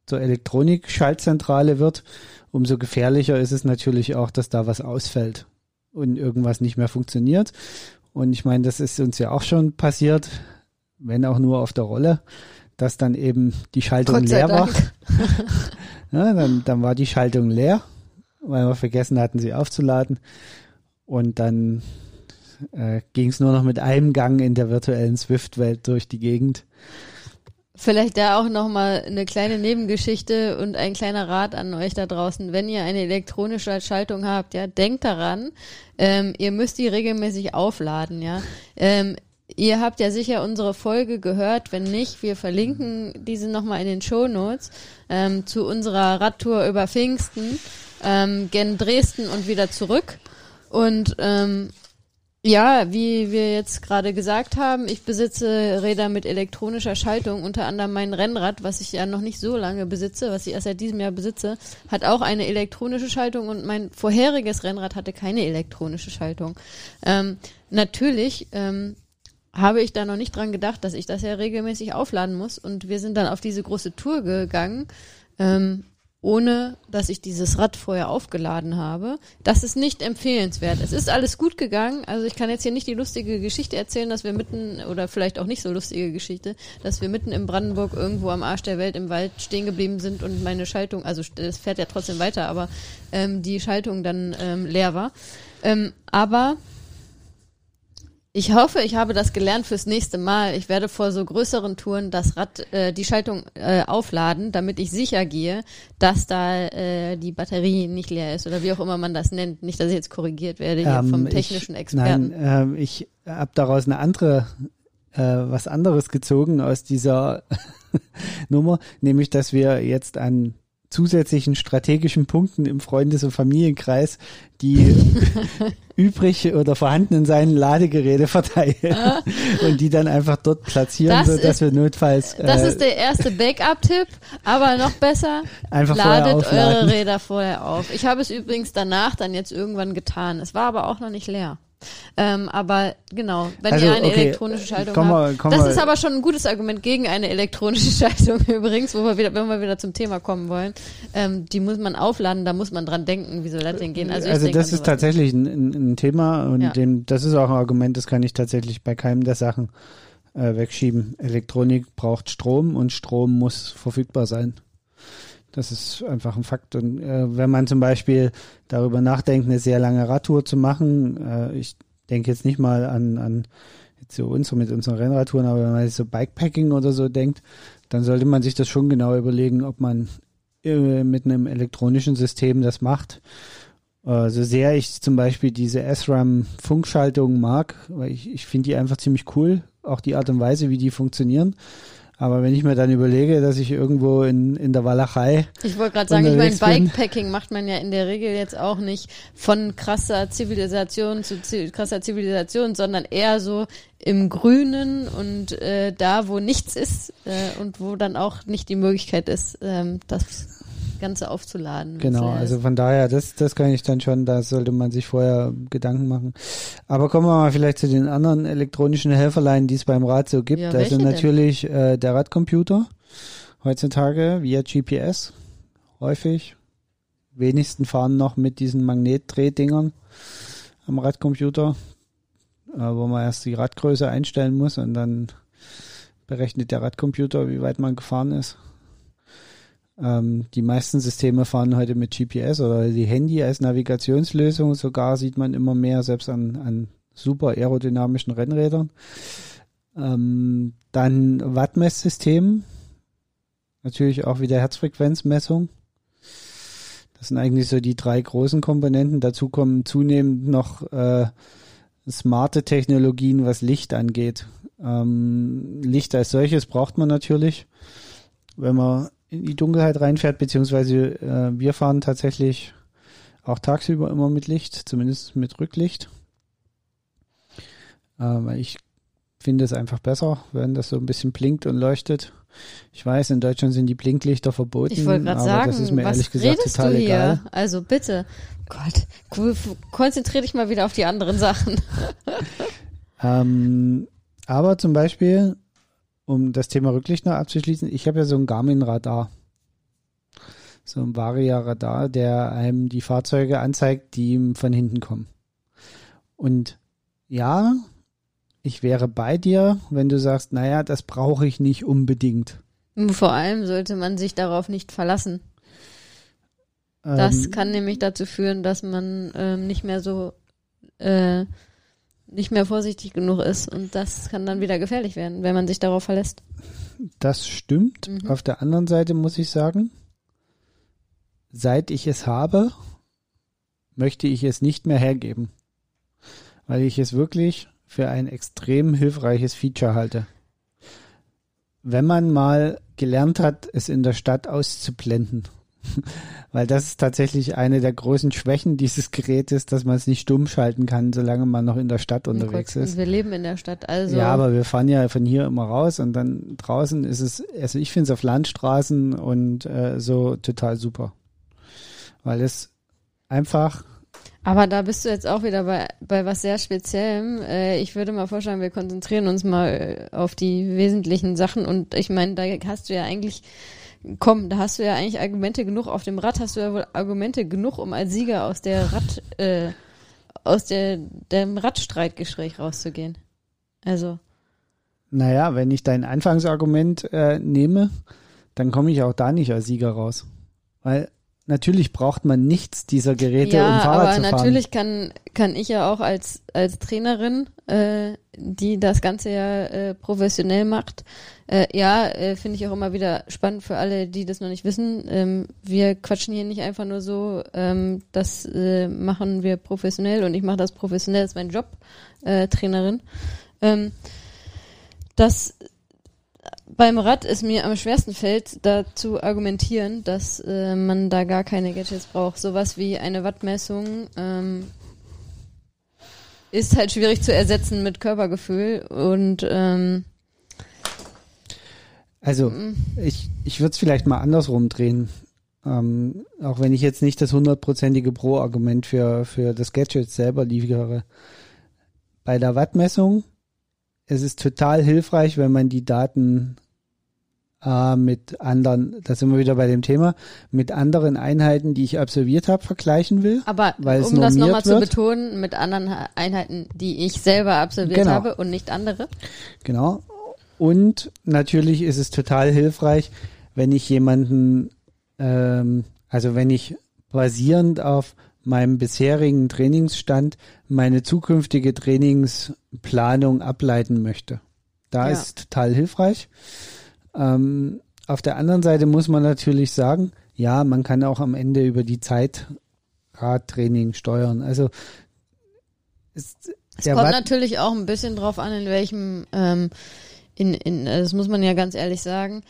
zur Elektronik-Schaltzentrale wird, umso gefährlicher ist es natürlich auch, dass da was ausfällt und irgendwas nicht mehr funktioniert. Und ich meine, das ist uns ja auch schon passiert, wenn auch nur auf der Rolle, dass dann eben die Schaltung leer war. Dank. Ja, dann, dann war die Schaltung leer, weil wir vergessen hatten, sie aufzuladen. Und dann äh, ging es nur noch mit einem Gang in der virtuellen Swift-Welt durch die Gegend. Vielleicht da auch nochmal eine kleine Nebengeschichte und ein kleiner Rat an euch da draußen. Wenn ihr eine elektronische Schaltung habt, ja, denkt daran, ähm, ihr müsst die regelmäßig aufladen, ja. Ähm, ihr habt ja sicher unsere Folge gehört. Wenn nicht, wir verlinken diese nochmal in den Show Notes ähm, zu unserer Radtour über Pfingsten, ähm, gen Dresden und wieder zurück. Und ähm, ja, wie wir jetzt gerade gesagt haben, ich besitze Räder mit elektronischer Schaltung, unter anderem mein Rennrad, was ich ja noch nicht so lange besitze, was ich erst seit diesem Jahr besitze, hat auch eine elektronische Schaltung und mein vorheriges Rennrad hatte keine elektronische Schaltung. Ähm, natürlich ähm, habe ich da noch nicht dran gedacht, dass ich das ja regelmäßig aufladen muss und wir sind dann auf diese große Tour gegangen. Ähm, ohne dass ich dieses Rad vorher aufgeladen habe. Das ist nicht empfehlenswert. Es ist alles gut gegangen. Also ich kann jetzt hier nicht die lustige Geschichte erzählen, dass wir mitten, oder vielleicht auch nicht so lustige Geschichte, dass wir mitten in Brandenburg irgendwo am Arsch der Welt im Wald stehen geblieben sind und meine Schaltung, also es fährt ja trotzdem weiter, aber ähm, die Schaltung dann ähm, leer war. Ähm, aber ich hoffe, ich habe das gelernt fürs nächste Mal. Ich werde vor so größeren Touren das Rad, äh, die Schaltung äh, aufladen, damit ich sicher gehe, dass da äh, die Batterie nicht leer ist oder wie auch immer man das nennt. Nicht, dass ich jetzt korrigiert werde hier Ähm, vom ich- technischen Experten. Nein, ähm, ich habe daraus eine andere äh, was anderes gezogen aus dieser Nummer, nämlich dass wir jetzt an zusätzlichen strategischen Punkten im Freundes- und Familienkreis die übrig oder vorhandenen seinen Ladegeräte verteilen ah. und die dann einfach dort platzieren, das so dass wir notfalls. Äh, das ist der erste Backup-Tipp, aber noch besser, einfach ladet eure Räder vorher auf. Ich habe es übrigens danach dann jetzt irgendwann getan. Es war aber auch noch nicht leer. Ähm, aber genau, wenn also, ihr eine okay. elektronische Schaltung komm habt. Mal, komm das mal. ist aber schon ein gutes Argument gegen eine elektronische Schaltung übrigens, wo wir wieder, wenn wir wieder zum Thema kommen wollen. Ähm, die muss man aufladen, da muss man dran denken, wie soll das denn gehen? Also, also das ist tatsächlich ein, ein, Thema und ja. dem, das ist auch ein Argument, das kann ich tatsächlich bei keinem der Sachen äh, wegschieben. Elektronik braucht Strom und Strom muss verfügbar sein. Das ist einfach ein Fakt. Und äh, wenn man zum Beispiel darüber nachdenkt, eine sehr lange Radtour zu machen, äh, ich denke jetzt nicht mal an, an jetzt so uns mit unseren Rennradtouren, aber wenn man jetzt so Bikepacking oder so denkt, dann sollte man sich das schon genau überlegen, ob man äh, mit einem elektronischen System das macht. Äh, so sehr ich zum Beispiel diese SRAM-Funkschaltung mag, weil ich, ich finde die einfach ziemlich cool, auch die Art und Weise, wie die funktionieren. Aber wenn ich mir dann überlege, dass ich irgendwo in, in der Walachei. Ich wollte gerade sagen, ich meine, Bikepacking macht man ja in der Regel jetzt auch nicht von krasser Zivilisation zu krasser Zivilisation, sondern eher so im Grünen und äh, da, wo nichts ist äh, und wo dann auch nicht die Möglichkeit ist, ähm, das Ganze aufzuladen. Genau, also von daher, das, das kann ich dann schon, da sollte man sich vorher Gedanken machen. Aber kommen wir mal vielleicht zu den anderen elektronischen Helferleinen, die es beim Rad so gibt. Ja, also natürlich äh, der Radcomputer heutzutage via GPS häufig. Wenigsten fahren noch mit diesen Magnetdrehdingern am Radcomputer, äh, wo man erst die Radgröße einstellen muss und dann berechnet der Radcomputer, wie weit man gefahren ist. Ähm, die meisten Systeme fahren heute mit GPS oder die Handy als Navigationslösung. Sogar sieht man immer mehr, selbst an, an super aerodynamischen Rennrädern. Ähm, dann Wattmesssystem. Natürlich auch wieder Herzfrequenzmessung. Das sind eigentlich so die drei großen Komponenten. Dazu kommen zunehmend noch äh, smarte Technologien, was Licht angeht. Ähm, Licht als solches braucht man natürlich. Wenn man in die Dunkelheit reinfährt, beziehungsweise äh, wir fahren tatsächlich auch tagsüber immer mit Licht, zumindest mit Rücklicht. Ähm, ich finde es einfach besser, wenn das so ein bisschen blinkt und leuchtet. Ich weiß, in Deutschland sind die Blinklichter verboten. Ich wollte gerade sagen, das ist mir was ehrlich gesagt redest total du hier? Egal. Also bitte, Gott, konzentriere dich mal wieder auf die anderen Sachen. ähm, aber zum Beispiel um das Thema Rücklicht noch abzuschließen, ich habe ja so ein Garmin-Radar. So ein Varia-Radar, der einem die Fahrzeuge anzeigt, die ihm von hinten kommen. Und ja, ich wäre bei dir, wenn du sagst, naja, das brauche ich nicht unbedingt. Vor allem sollte man sich darauf nicht verlassen. Das ähm, kann nämlich dazu führen, dass man ähm, nicht mehr so äh, nicht mehr vorsichtig genug ist und das kann dann wieder gefährlich werden, wenn man sich darauf verlässt. Das stimmt. Mhm. Auf der anderen Seite muss ich sagen, seit ich es habe, möchte ich es nicht mehr hergeben, weil ich es wirklich für ein extrem hilfreiches Feature halte. Wenn man mal gelernt hat, es in der Stadt auszublenden Weil das ist tatsächlich eine der großen Schwächen dieses Gerätes, dass man es nicht stumm schalten kann, solange man noch in der Stadt unterwegs ist. Wir leben in der Stadt, also. Ja, aber wir fahren ja von hier immer raus und dann draußen ist es, also ich finde es auf Landstraßen und äh, so total super. Weil es einfach aber da bist du jetzt auch wieder bei, bei was sehr Speziellem. Äh, ich würde mal vorschlagen, wir konzentrieren uns mal auf die wesentlichen Sachen. Und ich meine, da hast du ja eigentlich komm, da hast du ja eigentlich Argumente genug. Auf dem Rad hast du ja wohl Argumente genug, um als Sieger aus der Rad, äh, aus der, dem Radstreitgespräch rauszugehen. Also. Naja, wenn ich dein Anfangsargument äh, nehme, dann komme ich auch da nicht als Sieger raus. Weil natürlich braucht man nichts dieser Geräte, ja, um Fahrrad zu fahren. aber natürlich kann, kann ich ja auch als, als Trainerin, äh, die das Ganze ja äh, professionell macht, äh, ja, äh, finde ich auch immer wieder spannend für alle, die das noch nicht wissen. Ähm, wir quatschen hier nicht einfach nur so, ähm, das äh, machen wir professionell und ich mache das professionell, das ist mein Job, äh, Trainerin. Ähm, Das beim Rad ist mir am schwersten fällt, dazu argumentieren, dass äh, man da gar keine Gadgets braucht. Sowas wie eine Wattmessung ähm, ist halt schwierig zu ersetzen mit Körpergefühl und ähm, also mm. ich, ich würde es vielleicht mal andersrum drehen. Ähm, auch wenn ich jetzt nicht das hundertprozentige Pro-Argument für, für das Gadget selber liefere. Bei der Wattmessung es ist total hilfreich, wenn man die Daten äh, mit anderen, da sind wir wieder bei dem Thema, mit anderen Einheiten, die ich absolviert habe, vergleichen will. Aber weil es um das nochmal zu betonen, mit anderen Einheiten, die ich selber absolviert Genau. habe und nicht andere. Genau. Und natürlich ist es total hilfreich, wenn ich jemanden, ähm, also wenn ich basierend auf meinem bisherigen Trainingsstand meine zukünftige Trainingsplanung ableiten möchte. Da Ja. ist total hilfreich. Ähm, auf der anderen Seite muss man natürlich sagen, ja, man kann auch am Ende über die Zeit Radtraining steuern. Also es, Es kommt Watt- natürlich auch ein bisschen drauf an, in welchem, ähm, in, in, das muss man ja ganz ehrlich sagen,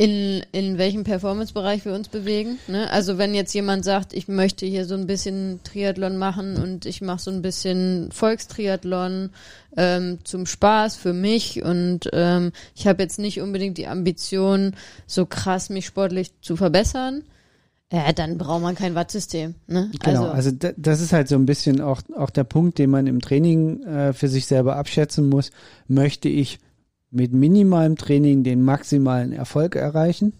in, in welchem Performance-Bereich wir uns bewegen. Ne? Also wenn jetzt jemand sagt, ich möchte hier so ein bisschen Triathlon machen und ich mache so ein bisschen Volkstriathlon ähm, zum Spaß für mich und ähm, ich habe jetzt nicht unbedingt die Ambition, so krass mich sportlich zu verbessern, ja, dann braucht man kein Wattsystem. Ne? Genau, also, da- das ist halt so ein bisschen auch, auch der Punkt, den man im Training äh, für sich selber abschätzen muss. Möchte ich mit minimalem Training den maximalen Erfolg erreichen?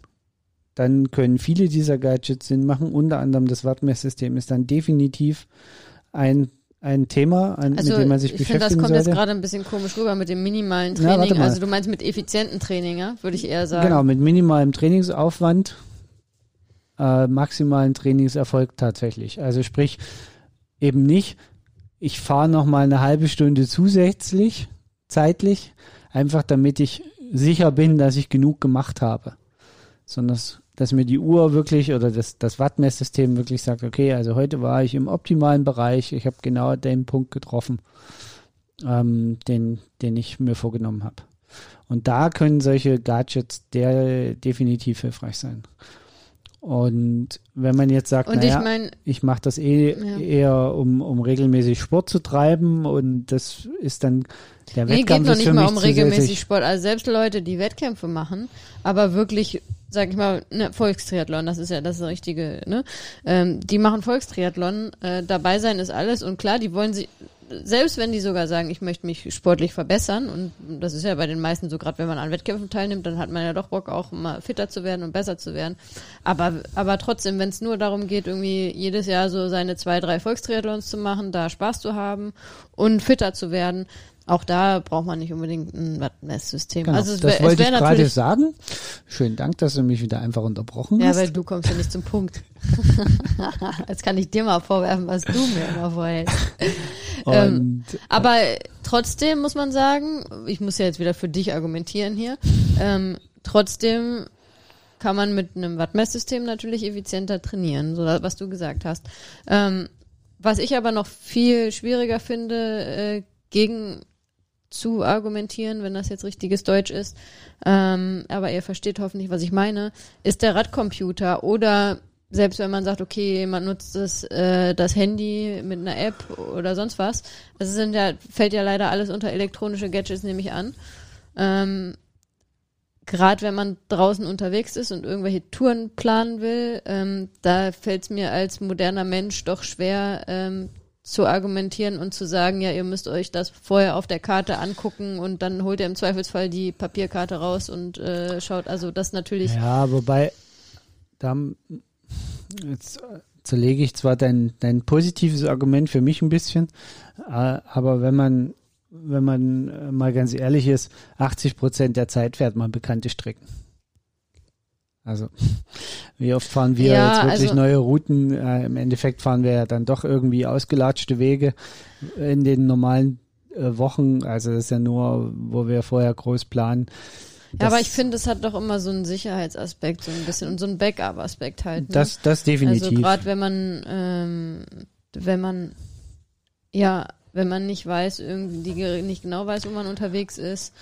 Dann können viele dieser Gadgets Sinn machen. Unter anderem das Wattmesssystem ist dann definitiv ein, ein Thema, an, Also mit dem man sich ich finde, das beschäftigen kommt jetzt sollte. gerade ein bisschen komisch rüber mit dem minimalen Na, Training. mal. also du meinst mit effizienten Training, ja? Würde ich eher sagen. Genau, mit minimalem Trainingsaufwand äh, maximalen Trainingserfolg tatsächlich. Also sprich eben nicht, ich fahre noch mal eine halbe Stunde zusätzlich zeitlich, einfach damit ich sicher bin, dass ich genug gemacht habe, sondern dass, dass mir die Uhr wirklich oder das, das Wattmesssystem wirklich sagt, okay, also heute war ich im optimalen Bereich, ich habe genau den Punkt getroffen, ähm, den, den ich mir vorgenommen habe. Und da können solche Gadgets der definitiv hilfreich sein. Und wenn man jetzt sagt, Und naja, ich meine, ich mache das eh Ja. eher, um, um regelmäßig Sport zu treiben und das ist dann der nee, geht noch nicht mal um regelmäßig. Sport. Also selbst Leute, die Wettkämpfe machen, aber wirklich, sag ich mal, ne, Volkstriathlon, das ist ja das richtige, ne? Ähm, die machen Volkstriathlon, äh, dabei sein ist alles und klar, die wollen sie, selbst wenn die sogar sagen, ich möchte mich sportlich verbessern und das ist ja bei den meisten so, gerade wenn man an Wettkämpfen teilnimmt, dann hat man ja doch Bock auch mal fitter zu werden und besser zu werden. Aber, aber trotzdem, wenn es nur darum geht, irgendwie jedes Jahr so seine zwei, drei Volkstriathlons zu machen, da Spaß zu haben und fitter zu werden, auch da braucht man nicht unbedingt ein Wattmesssystem. Genau, also es das wär, es wollte wär ich gerade sagen. Schönen Dank, dass du mich wieder einfach unterbrochen ja, hast. weil du kommst ja nicht zum Punkt. Jetzt kann ich dir mal vorwerfen, was du mir immer vorhältst. ähm, Aber trotzdem muss man sagen, ich muss ja jetzt wieder für dich argumentieren hier, ähm, trotzdem kann man mit einem Wattmesssystem natürlich effizienter trainieren, so was du gesagt hast. Ähm, was ich aber noch viel schwieriger finde, äh, gegen zu argumentieren, wenn das jetzt richtiges Deutsch ist, ähm, aber ihr versteht hoffentlich, was ich meine, ist der Radcomputer oder selbst wenn man sagt, okay, man nutzt das, äh, das Handy mit einer App oder sonst was, das sind ja, fällt ja leider alles unter elektronische Gadgets, nehme ich an. Ähm, Gerade wenn man draußen unterwegs ist und irgendwelche Touren planen will, ähm, da fällt es mir als moderner Mensch doch schwer, ähm, zu argumentieren und zu sagen, ja, ihr müsst euch das vorher auf der Karte angucken und dann holt ihr im Zweifelsfall die Papierkarte raus und äh, schaut, also das natürlich. ja, wobei da jetzt äh, zerlege ich zwar dein, dein positives Argument für mich ein bisschen, äh, aber wenn man wenn man äh, mal ganz ehrlich ist, 80 Prozent der Zeit fährt man bekannte Strecken. Also, wie oft fahren wir Ja, jetzt wirklich also- neue Routen? Äh, Im Endeffekt fahren wir ja dann doch irgendwie ausgelatschte Wege in den normalen äh, Wochen. Also, das ist ja nur, wo wir vorher groß planen. Ja, aber ich finde, es hat doch immer so einen Sicherheitsaspekt, so ein bisschen und so einen Backup-Aspekt halt. Ne? Das, das definitiv. Also gerade wenn man, ähm, wenn man, ja, wenn man nicht weiß, irgendwie nicht genau weiß, wo man unterwegs ist,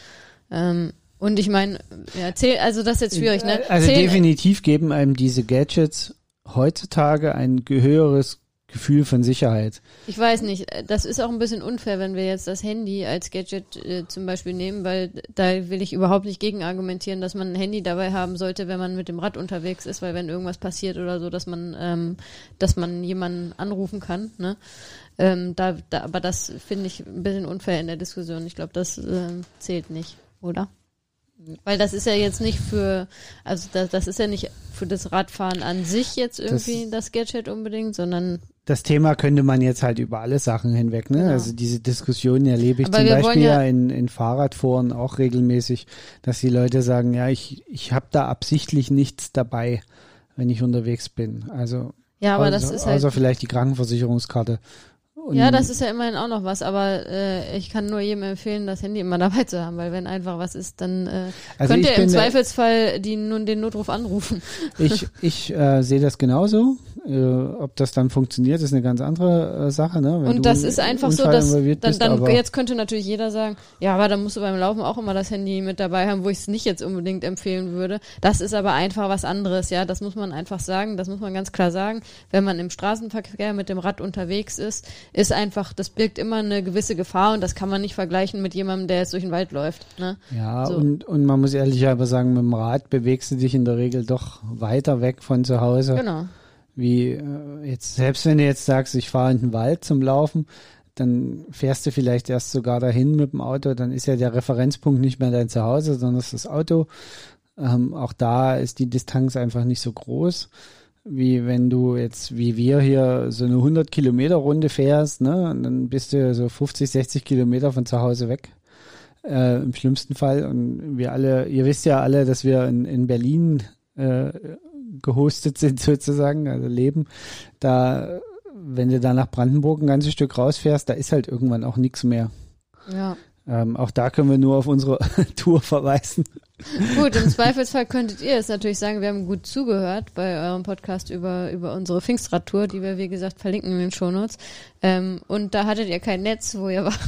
Ähm, und ich meine, ja, zähl, also das ist jetzt schwierig, ne? Also Zählen- definitiv geben einem diese Gadgets heutzutage ein höheres Gefühl von Sicherheit. Ich weiß nicht, das ist auch ein bisschen unfair, wenn wir jetzt das Handy als Gadget äh, zum Beispiel nehmen, weil da will ich überhaupt nicht gegen argumentieren, dass man ein Handy dabei haben sollte, wenn man mit dem Rad unterwegs ist, weil wenn irgendwas passiert oder so, dass man, ähm, dass man jemanden anrufen kann. Ne? Ähm, da, da, aber das finde ich ein bisschen unfair in der Diskussion. Ich glaube, das ähm, zählt nicht, oder? Weil das ist ja jetzt nicht für, also das, das ist ja nicht für das Radfahren an sich jetzt irgendwie das, Gadget unbedingt, sondern Das Thema könnte man jetzt halt über alle Sachen hinweg, ne? Genau. Also diese Diskussion erlebe ich Aber zum Beispiel ja- ja in, in Fahrradforen auch regelmäßig, dass die Leute sagen, ja, ich, ich habe da absichtlich nichts dabei, wenn ich unterwegs bin. Also ja, aber außer, das ist halt außer vielleicht die Krankenversicherungskarte. Und Ja, das ist ja immerhin auch noch was, aber äh, ich kann nur jedem empfehlen, das Handy immer dabei zu haben, weil wenn einfach was ist, dann äh, Also könnt ihr im Zweifelsfall die, nun den Notruf anrufen. Ich, ich äh, sehe das genauso. Äh, ob das dann funktioniert, ist eine ganz andere äh, Sache. Ne? Wenn Und das ist einfach so, Unfall dass involviert dann, bist, dann jetzt könnte natürlich jeder sagen, ja, aber dann musst du beim Laufen auch immer das Handy mit dabei haben, wo ich es nicht jetzt unbedingt empfehlen würde. Das ist aber einfach was anderes, ja. Das muss man einfach sagen, das muss man ganz klar sagen. Wenn man im Straßenverkehr mit dem Rad unterwegs ist, ist einfach, das birgt immer eine gewisse Gefahr und das kann man nicht vergleichen mit jemandem, der jetzt durch den Wald läuft. Ne? Ja, So. und, und man muss ehrlich aber sagen, mit dem Rad bewegst du dich in der Regel doch weiter weg von zu Hause. Genau. Wie äh, jetzt, selbst wenn du jetzt sagst, ich fahre in den Wald zum Laufen, dann fährst du vielleicht erst sogar dahin mit dem Auto, dann ist ja der Referenzpunkt nicht mehr dein Zuhause, sondern ist das Auto. Ähm, auch da ist die Distanz einfach nicht so groß, wie wenn du jetzt, wie wir hier, so eine 100 Kilometer Runde fährst, ne, und dann bist du so 50, 60 Kilometer von zu Hause weg. Äh, Im schlimmsten Fall. Und wir alle, ihr wisst ja alle, dass wir in, in Berlin äh, gehostet sind sozusagen, also leben. Da, wenn du da nach Brandenburg ein ganzes Stück rausfährst, da ist halt irgendwann auch nichts mehr. Ja. Ähm, auch da können wir nur auf unsere Tour verweisen. Gut, im Zweifelsfall könntet ihr jetzt natürlich sagen, wir haben gut zugehört bei eurem Podcast über, über unsere Pfingstradtour, die wir, wie gesagt, verlinken in den Shownotes. Ähm, und da hattet ihr kein Netz, wo ihr wart.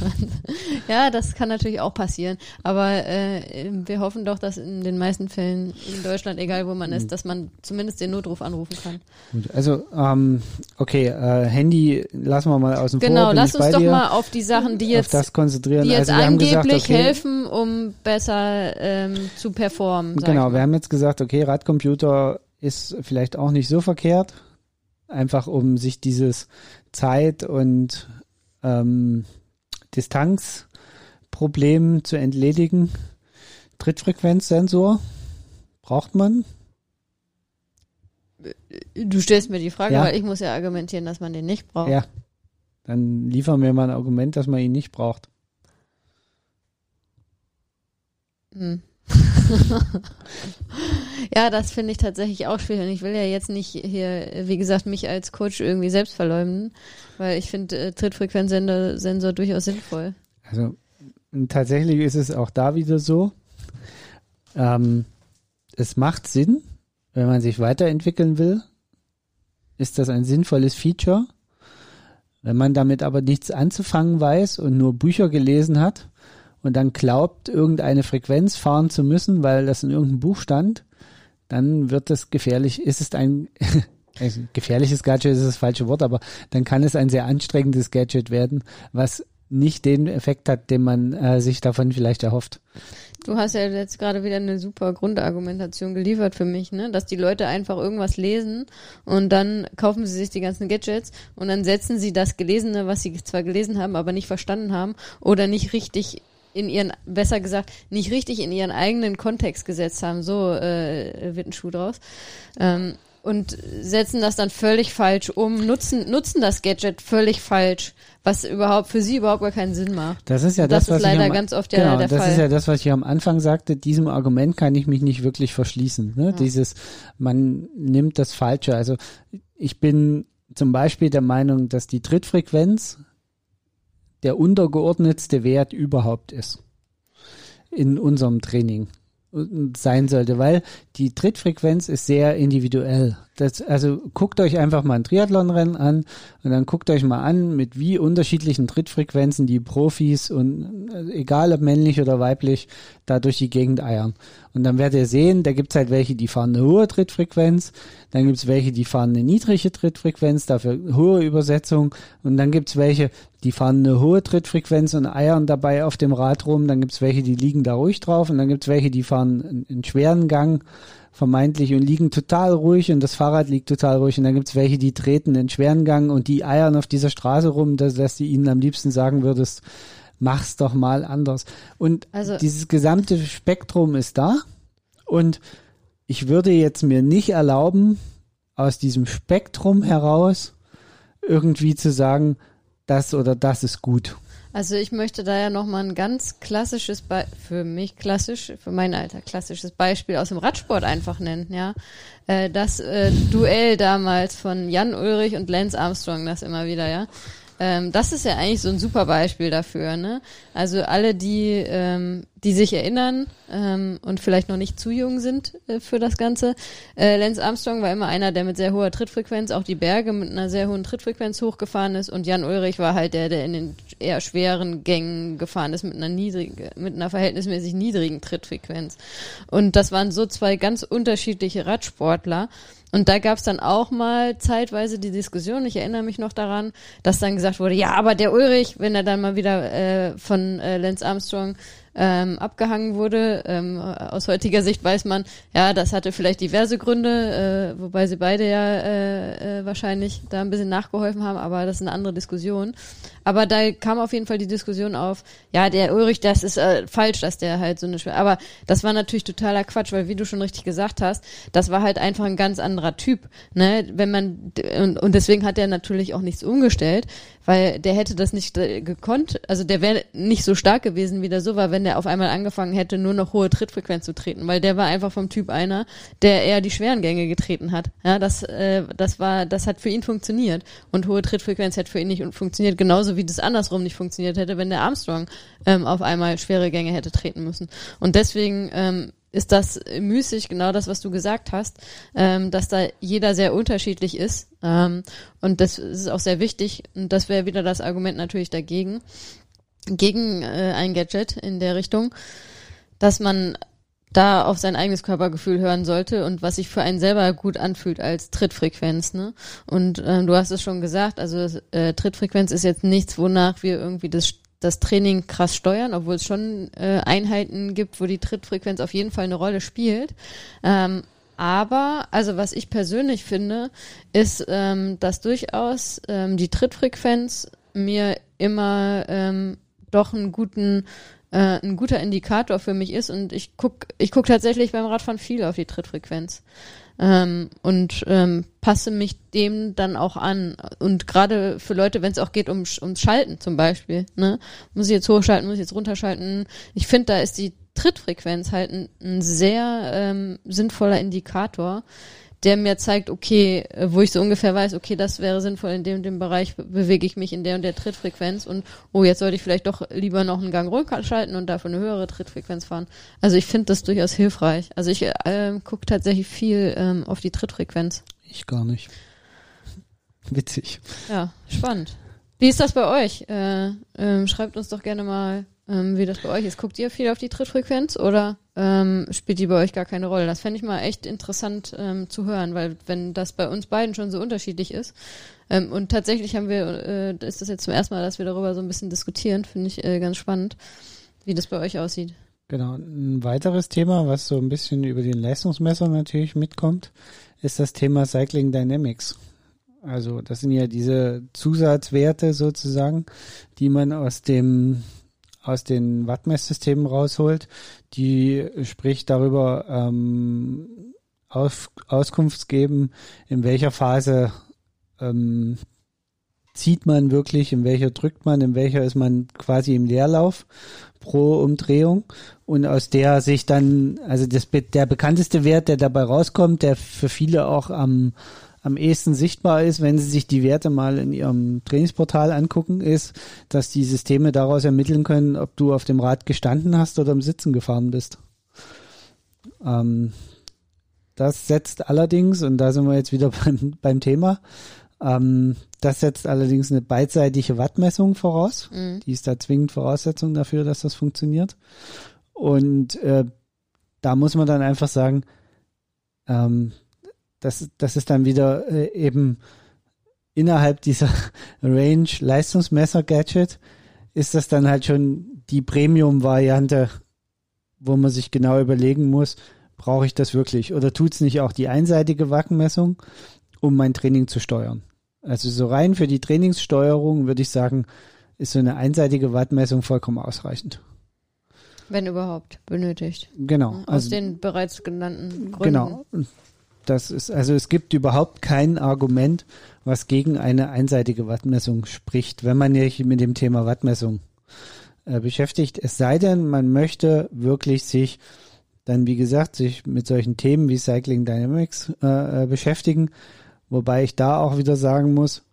ja, das kann natürlich auch passieren. Aber äh, wir hoffen doch, dass in den meisten Fällen in Deutschland, egal wo man ist, dass man zumindest den Notruf anrufen kann. Gut, also ähm, okay, äh, Handy lassen wir mal außen Genau, vor. bin lass uns doch dir. mal auf die Sachen, die auf jetzt, das konzentrieren. die jetzt also wir haben angeblich gesagt, okay, helfen, um besser ähm, zu performen. Genau, wir haben jetzt gesagt, okay, Radcomputer ist vielleicht auch nicht so verkehrt, einfach um sich dieses Zeit- und ähm, Distanzproblem zu entledigen. Trittfrequenzsensor braucht man. Du stellst mir die Frage, Ja. weil ich muss ja argumentieren, dass man den nicht braucht. Ja. Dann liefern wir mal ein Argument, dass man ihn nicht braucht. Hm. ja, das finde ich tatsächlich auch schwierig. Und ich will ja jetzt nicht hier, wie gesagt, mich als Coach irgendwie selbst verleumden, weil ich finde äh, Trittfrequenzsensor Sensor durchaus sinnvoll. Also tatsächlich ist es auch da wieder so. Ähm, es macht Sinn, wenn man sich weiterentwickeln will, ist das ein sinnvolles Feature. Wenn man damit aber nichts anzufangen weiß und nur Bücher gelesen hat und dann glaubt, irgendeine Frequenz fahren zu müssen, weil das in irgendeinem Buch stand, dann wird es gefährlich, ist es ein also gefährliches Gadget ist das falsche Wort, aber dann kann es ein sehr anstrengendes Gadget werden, was nicht den Effekt hat, den man äh, sich davon vielleicht erhofft. Du hast ja jetzt gerade wieder eine super Grundargumentation geliefert für mich, ne? Dass die Leute einfach irgendwas lesen und dann kaufen sie sich die ganzen Gadgets und dann setzen sie das Gelesene, was sie zwar gelesen haben, aber nicht verstanden haben oder nicht richtig in ihren, besser gesagt, nicht richtig in ihren eigenen Kontext gesetzt haben. So äh, wird ein Schuh draus. Ähm, und setzen das dann völlig falsch um, nutzen, nutzen das Gadget völlig falsch, was überhaupt für sie überhaupt gar keinen Sinn macht. Das ist ja Das das, was ist leider ich am, ganz oft ja genau, der das Fall. ist ja das, was ich am Anfang sagte. Diesem Argument kann ich mich nicht wirklich verschließen. Ne? Dieses, man nimmt das Falsche. Also ich bin zum Beispiel der Meinung, dass die Trittfrequenz der untergeordnetste Wert überhaupt ist in unserem Training. sein sollte, weil die Trittfrequenz ist sehr individuell. Das, also guckt euch einfach mal ein Triathlonrennen an und dann guckt euch mal an, mit wie unterschiedlichen Trittfrequenzen die Profis und äh, egal ob männlich oder weiblich da durch die Gegend eiern. Und dann werdet ihr sehen, da gibt's halt welche, die fahren eine hohe Trittfrequenz, dann gibt's welche, die fahren eine niedrige Trittfrequenz, dafür hohe Übersetzung und dann gibt's welche, die fahren eine hohe Trittfrequenz und eiern dabei auf dem Rad rum, dann gibt's welche, die liegen da ruhig drauf und dann gibt's welche, die fahren einen schweren Gang vermeintlich und liegen total ruhig und das Fahrrad liegt total ruhig. Und dann gibt's welche, die treten in schweren Gang und die eiern auf dieser Straße rum, dass, dass du ihnen am liebsten sagen würdest, mach's doch mal anders. Und also, dieses gesamte Spektrum ist da. Und ich würde jetzt mir nicht erlauben, aus diesem Spektrum heraus irgendwie zu sagen, das oder das ist gut. Also ich möchte da ja nochmal ein ganz klassisches, Be für mich klassisch, für mein Alter klassisches Beispiel aus dem Radsport einfach nennen, ja. Äh, das äh, Duell damals von Jan Ulrich und Lance Armstrong, das immer wieder, ja. Ähm, das ist ja eigentlich so ein super Beispiel dafür, ne? Also alle, die, ähm, die sich erinnern ähm, und vielleicht noch nicht zu jung sind äh, für das Ganze. Äh, Lance Armstrong war immer einer, der mit sehr hoher Trittfrequenz auch die Berge mit einer sehr hohen Trittfrequenz hochgefahren ist und Jan Ulrich war halt der, der in den eher schweren Gängen gefahren ist mit einer niedrigen, mit einer verhältnismäßig niedrigen Trittfrequenz. Und das waren so zwei ganz unterschiedliche Radsportler. Und da gab es dann auch mal zeitweise die Diskussion, ich erinnere mich noch daran, dass dann gesagt wurde, ja, aber der Ulrich, wenn er dann mal wieder äh, von äh, Lance Armstrong ähm, abgehangen wurde. Ähm, aus heutiger Sicht weiß man, ja, das hatte vielleicht diverse Gründe, äh, wobei sie beide ja äh, äh, wahrscheinlich da ein bisschen nachgeholfen haben, aber das ist eine andere Diskussion. Aber da kam auf jeden Fall die Diskussion auf, ja, der Ulrich, das ist äh, falsch, dass der halt so eine schwer. Aber das war natürlich totaler Quatsch, weil wie du schon richtig gesagt hast, das war halt einfach ein ganz anderer Typ. Ne? Wenn man und, und deswegen hat er natürlich auch nichts umgestellt, weil der hätte das nicht äh, gekonnt, also der wäre nicht so stark gewesen, wie der so war, wenn der auf einmal angefangen hätte, nur noch hohe Trittfrequenz zu treten, weil der war einfach vom Typ einer, der eher die schweren Gänge getreten hat. Ja, das, äh, das war, das hat für ihn funktioniert und hohe Trittfrequenz hat für ihn nicht funktioniert, genauso wie das andersrum nicht funktioniert hätte, wenn der Armstrong ähm, auf einmal schwere Gänge hätte treten müssen. Und deswegen ähm, ist das müßig, genau das, was du gesagt hast, ähm, dass da jeder sehr unterschiedlich ist. Ähm, und das ist auch sehr wichtig. Und das wäre wieder das Argument natürlich dagegen, gegen äh, ein Gadget in der Richtung, dass man da auf sein eigenes Körpergefühl hören sollte und was sich für einen selber gut anfühlt als Trittfrequenz. Ne? Und ähm, du hast es schon gesagt, also äh, Trittfrequenz ist jetzt nichts, wonach wir irgendwie das das Training krass steuern, obwohl es schon äh, Einheiten gibt, wo die Trittfrequenz auf jeden Fall eine Rolle spielt. Ähm, aber, also was ich persönlich finde, ist, ähm, dass durchaus ähm, die Trittfrequenz mir immer ähm, doch einen guten äh, ein guter Indikator für mich ist. Und ich guck ich guck tatsächlich beim Radfahren viel auf die Trittfrequenz. Ähm, und ähm, passe mich dem dann auch an. Und gerade für Leute, wenn es auch geht um ums Schalten zum Beispiel, ne, muss ich jetzt hochschalten, muss ich jetzt runterschalten. Ich finde, da ist die Trittfrequenz halt ein, ein sehr ähm, sinnvoller Indikator, der mir zeigt, okay, äh, wo ich so ungefähr weiß, okay, das wäre sinnvoll, in dem, dem Bereich bewege ich mich in der und der Trittfrequenz und oh, jetzt sollte ich vielleicht doch lieber noch einen Gang runter schalten und dafür eine höhere Trittfrequenz fahren. Also ich finde das durchaus hilfreich. Also ich äh, gucke tatsächlich viel ähm, auf die Trittfrequenz. Ich gar nicht. Witzig. Ja, spannend. Wie ist das bei euch? Äh, ähm, schreibt uns doch gerne mal, ähm, wie das bei euch ist. Guckt ihr viel auf die Trittfrequenz oder ähm, spielt die bei euch gar keine Rolle? Das fände ich mal echt interessant ähm, zu hören, weil wenn das bei uns beiden schon so unterschiedlich ist ähm, und tatsächlich haben wir, äh, ist das jetzt zum ersten Mal, dass wir darüber so ein bisschen diskutieren, finde ich äh, ganz spannend, wie das bei euch aussieht. Genau. Ein weiteres Thema, was so ein bisschen über den Leistungsmesser natürlich mitkommt, ist das Thema Cycling Dynamics. Also das sind ja diese Zusatzwerte sozusagen, die man aus dem aus den Wattmesssystemen rausholt, die sprich darüber ähm, auf, Auskunft geben, in welcher Phase ähm, zieht man wirklich, in welcher drückt man, in welcher ist man quasi im Leerlauf pro Umdrehung. Und aus der sich dann, also das, der bekannteste Wert, der dabei rauskommt, der für viele auch am am ehesten sichtbar ist, wenn Sie sich die Werte mal in Ihrem Trainingsportal angucken, ist, dass die Systeme daraus ermitteln können, ob du auf dem Rad gestanden hast oder im Sitzen gefahren bist. Ähm, das setzt allerdings, und da sind wir jetzt wieder beim, beim Thema, ähm, das setzt allerdings eine beidseitige Wattmessung voraus. Mhm. Die ist da zwingend Voraussetzung dafür, dass das funktioniert. Und äh, da muss man dann einfach sagen, ähm, das, das ist dann wieder äh, eben innerhalb dieser Range Leistungsmesser Gadget ist das dann halt schon die Premium-Variante, wo man sich genau überlegen muss, brauche ich das wirklich oder tut's nicht auch die einseitige Wackenmessung, um mein Training zu steuern? Also so rein für die Trainingssteuerung würde ich sagen, ist so eine einseitige Wattmessung vollkommen ausreichend. Wenn überhaupt benötigt. Genau. Aus Also den bereits genannten Gründen. Genau. Das ist, also es gibt überhaupt kein Argument, was gegen eine einseitige Wattmessung spricht, wenn man sich mit dem Thema Wattmessung äh, beschäftigt. Es sei denn, man möchte wirklich sich dann, wie gesagt, sich mit solchen Themen wie Cycling Dynamics äh, äh, beschäftigen, wobei ich da auch wieder sagen muss,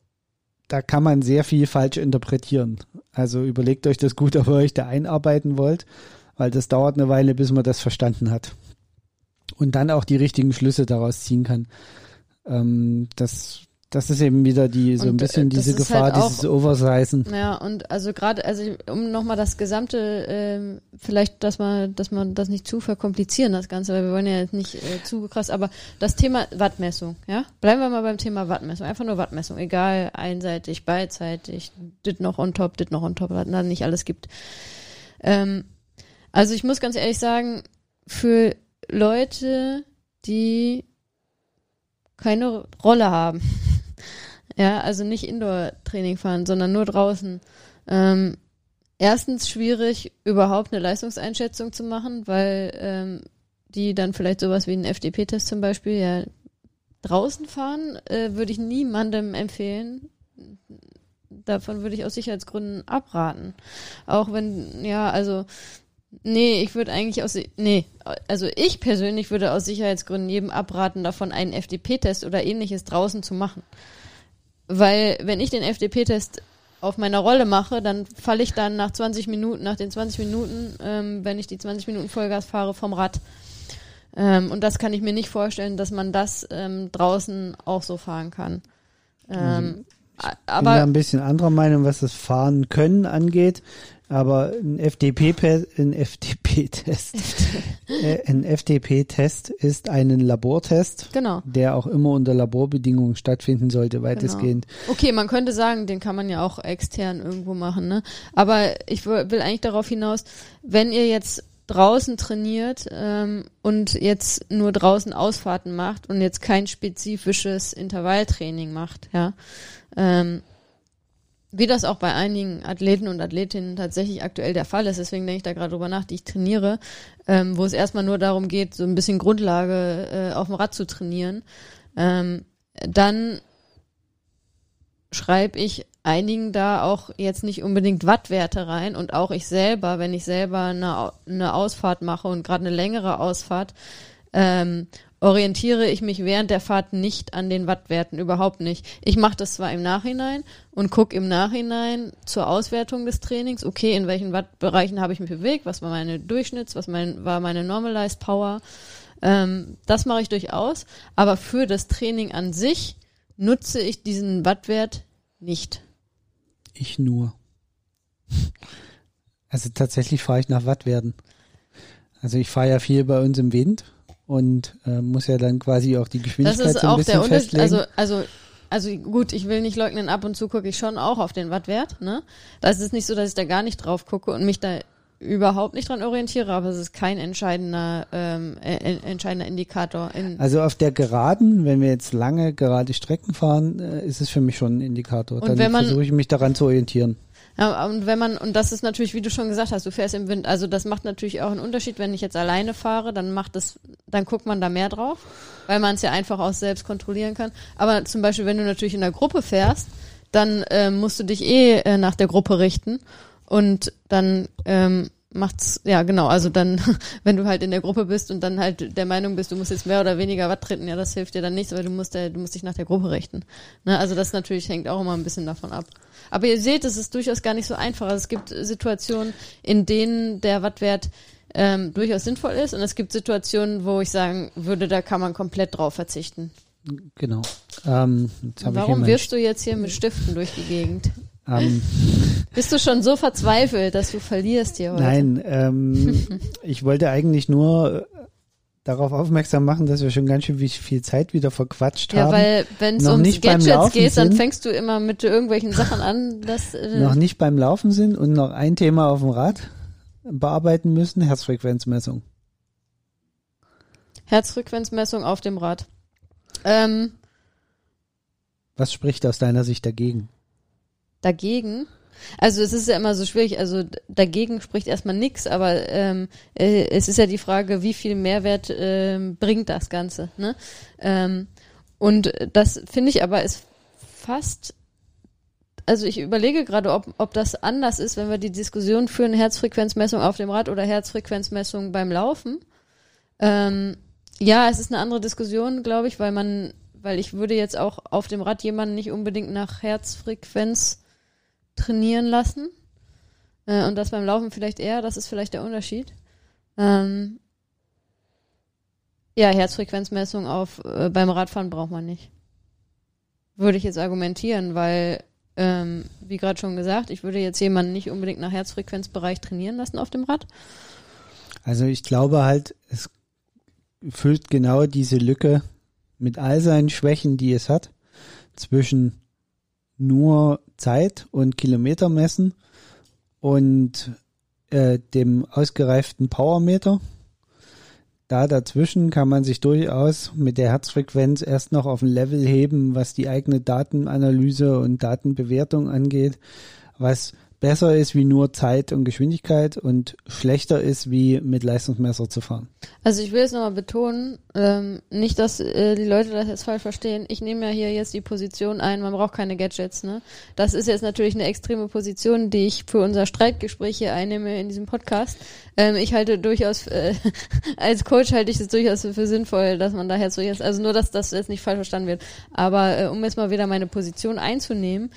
da kann man sehr viel falsch interpretieren. Also überlegt euch das gut, ob ihr euch da einarbeiten wollt, weil das dauert eine Weile, bis man das verstanden hat und dann auch die richtigen Schlüsse daraus ziehen kann. Ähm, das, das ist eben wieder die so Und, ein bisschen äh, das diese Gefahr, halt auch- dieses Oversizen. Ja, und also gerade, also um nochmal das gesamte, ähm, vielleicht, dass man, dass man das nicht zu verkomplizieren, das Ganze, weil wir wollen ja jetzt nicht äh, zu krass, aber das Thema Wattmessung, ja? Bleiben wir mal beim Thema Wattmessung. Einfach nur Wattmessung, egal, einseitig, beidseitig, dit noch on top, dit noch on top, was da nicht alles gibt. Ähm, also ich muss ganz ehrlich sagen, für Leute, die keine Rolle haben, ja, also nicht Indoor-Training fahren, sondern nur draußen. Ähm, erstens schwierig, überhaupt eine Leistungseinschätzung zu machen, weil ähm, die dann vielleicht sowas wie einen FDP-Test zum Beispiel ja draußen fahren, äh, würde ich niemandem empfehlen. Davon würde ich aus Sicherheitsgründen abraten. Auch wenn, ja, also, nee, ich würde eigentlich aus, nee, also ich persönlich würde aus Sicherheitsgründen jedem abraten, davon einen FDP-Test oder ähnliches draußen zu machen. Weil, wenn ich den FDP-Test auf meiner Rolle mache, dann falle ich dann nach 20 Minuten, nach den 20 Minuten, ähm, wenn ich die 20 Minuten Vollgas fahre, vom Rad. Ähm, und das kann ich mir nicht vorstellen, dass man das ähm, draußen auch so fahren kann. Ähm, a- bin da aber ein bisschen anderer Meinung, was das Fahren können angeht. Aber ein FDP, ein FDP-Test, äh, ein FDP-Test ist ein Labortest, genau. der auch immer unter Laborbedingungen stattfinden sollte, weitestgehend. Okay, man könnte sagen, den kann man ja auch extern irgendwo machen, ne? Aber ich will eigentlich darauf hinaus, wenn ihr jetzt draußen trainiert ähm, und jetzt nur draußen Ausfahrten macht und jetzt kein spezifisches Intervalltraining macht, ja, ähm, wie das auch bei einigen Athleten und Athletinnen tatsächlich aktuell der Fall ist, deswegen denke ich da gerade drüber nach, die ich trainiere, ähm, wo es erstmal nur darum geht, so ein bisschen Grundlage äh, auf dem Rad zu trainieren, ähm, dann schreibe ich einigen da auch jetzt nicht unbedingt Wattwerte rein und auch ich selber, wenn ich selber eine, eine Ausfahrt mache und gerade eine längere Ausfahrt, ähm, orientiere ich mich während der Fahrt nicht an den Wattwerten, überhaupt nicht. Ich mache das zwar im Nachhinein und gucke im Nachhinein zur Auswertung des Trainings, okay, in welchen Wattbereichen habe ich mich bewegt, was war meine Durchschnitts, was mein, war meine Normalized Power. Ähm, das mache ich durchaus, aber für das Training an sich nutze ich diesen Wattwert nicht. Ich nur. Also tatsächlich fahre ich nach Wattwerten. Also ich fahre ja viel bei uns im Wind und äh, muss ja dann quasi auch die Das Geschwindigkeit ist so ein auch bisschen der Unterschied. festlegen. Also, also, also gut, ich will nicht leugnen, ab und zu gucke ich schon auch auf den Wattwert. Ne? Das ist nicht so, dass ich da gar nicht drauf gucke und mich da überhaupt nicht dran orientiere, aber es ist kein entscheidender, ähm, äh, entscheidender Indikator. In, Also auf der Geraden, wenn wir jetzt lange gerade Strecken fahren, äh, ist es für mich schon ein Indikator. Und Dann versuche ich mich daran zu orientieren. Ja, und wenn man, und das ist natürlich, wie du schon gesagt hast, du fährst im Wind, also das macht natürlich auch einen Unterschied, wenn ich jetzt alleine fahre, dann macht das, dann guckt man da mehr drauf, weil man es ja einfach auch selbst kontrollieren kann. Aber zum Beispiel, wenn du natürlich in der Gruppe fährst, dann ähm, musst du dich eh äh, nach der Gruppe richten und dann ähm, macht's, ja genau, also dann, wenn du halt in der Gruppe bist und dann halt der Meinung bist, du musst jetzt mehr oder weniger Watt treten, ja, das hilft dir dann nichts, weil du musst, äh, du musst dich nach der Gruppe richten. Ne? Also das natürlich hängt auch immer ein bisschen davon ab. Aber ihr seht, es ist durchaus gar nicht so einfach. Also es gibt Situationen, in denen der Wattwert ähm, durchaus sinnvoll ist. Und es gibt Situationen, wo ich sagen würde, da kann man komplett drauf verzichten. Genau. Ähm, Warum wirfst du jetzt hier mit Stiften durch die Gegend? Ähm, Bist du schon so verzweifelt, dass du verlierst hier heute? nein, ähm, ich wollte eigentlich nur äh, darauf aufmerksam machen, dass wir schon ganz schön viel Zeit wieder verquatscht Ja, haben. weil wenn es ums Gadgets geht, dann fängst du immer mit irgendwelchen Sachen an, dass äh, noch nicht beim Laufen sind und noch ein Thema auf dem Rad bearbeiten müssen, Herzfrequenzmessung. Herzfrequenzmessung auf dem Rad. Ähm, Was spricht aus deiner Sicht dagegen? Dagegen. Also es ist ja immer so schwierig, also dagegen spricht erstmal nichts, aber ähm, äh, es ist ja die Frage, wie viel Mehrwert ähm, bringt das Ganze. Ne? Ähm, und das finde ich aber ist fast, also ich überlege gerade, ob, ob das anders ist, wenn wir die Diskussion führen, Herzfrequenzmessung auf dem Rad oder Herzfrequenzmessung beim Laufen. Ähm, ja, es ist eine andere Diskussion, glaube ich, weil man, weil ich würde jetzt auch auf dem Rad jemanden nicht unbedingt nach Herzfrequenz trainieren lassen. Äh, und das beim Laufen vielleicht eher, das ist vielleicht der Unterschied. Ähm, ja, Herzfrequenzmessung auf äh, beim Radfahren braucht man nicht. Würde ich jetzt argumentieren, weil, ähm, wie gerade schon gesagt, ich würde jetzt jemanden nicht unbedingt nach Herzfrequenzbereich trainieren lassen auf dem Rad. Also ich glaube halt, es füllt genau diese Lücke mit all seinen Schwächen, die es hat, zwischen nur Zeit und Kilometer messen und äh, dem ausgereiften Powermeter. Da dazwischen kann man sich durchaus mit der Herzfrequenz erst noch auf ein Level heben, was die eigene Datenanalyse und Datenbewertung angeht, was besser ist wie nur Zeit und Geschwindigkeit und schlechter ist wie mit Leistungsmesser zu fahren. Also ich will es nochmal betonen, ähm, nicht, dass äh, die Leute das jetzt falsch verstehen. Ich nehme ja hier jetzt die Position ein, man braucht keine Gadgets. Ne? Das ist jetzt natürlich eine extreme Position, die ich für unser Streitgespräch hier einnehme in diesem Podcast. Ähm, ich halte durchaus, äh, als Coach halte ich es durchaus für sinnvoll, dass man daher so jetzt, also nur, dass das jetzt nicht falsch verstanden wird. Aber äh, um jetzt mal wieder meine Position einzunehmen,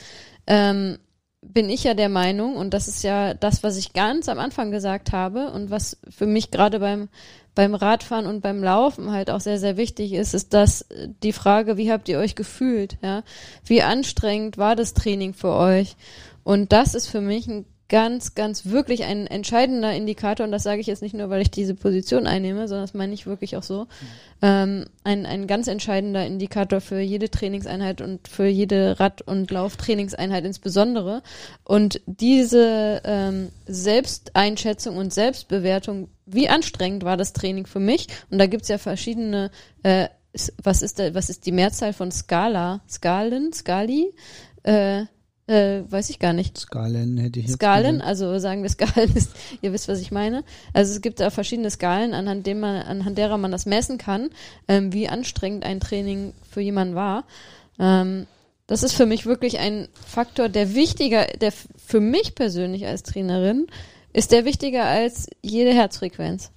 ähm, bin ich ja der Meinung, und das ist ja das, was ich ganz am Anfang gesagt habe und was für mich gerade beim, beim Radfahren und beim Laufen halt auch sehr, sehr wichtig ist, ist dass äh, die Frage, wie habt ihr euch gefühlt? Ja? Wie anstrengend war das Training für euch? Und das ist für mich ein ganz, ganz wirklich ein entscheidender Indikator, und das sage ich jetzt nicht nur, weil ich diese Position einnehme, sondern das meine ich wirklich auch so, ähm, ein, ein ganz entscheidender Indikator für jede Trainingseinheit und für jede Rad- und Lauftrainingseinheit insbesondere. Und diese ähm, Selbsteinschätzung und Selbstbewertung, wie anstrengend war das Training für mich? Und da gibt's ja verschiedene, äh, was ist da, was ist die Mehrzahl von Skala? Skalen? Skali? Äh, äh, weiß ich gar nicht. Skalen hätte ich jetzt Skalen, gesagt. also sagen wir Skalen ist, ihr wisst, was ich meine. Also es gibt da verschiedene Skalen, anhand, dem man, anhand derer man das messen kann, ähm, wie anstrengend ein Training für jemanden war. Ähm, das ist für mich wirklich ein Faktor, der wichtiger, der für mich persönlich als Trainerin ist der wichtiger als jede Herzfrequenz.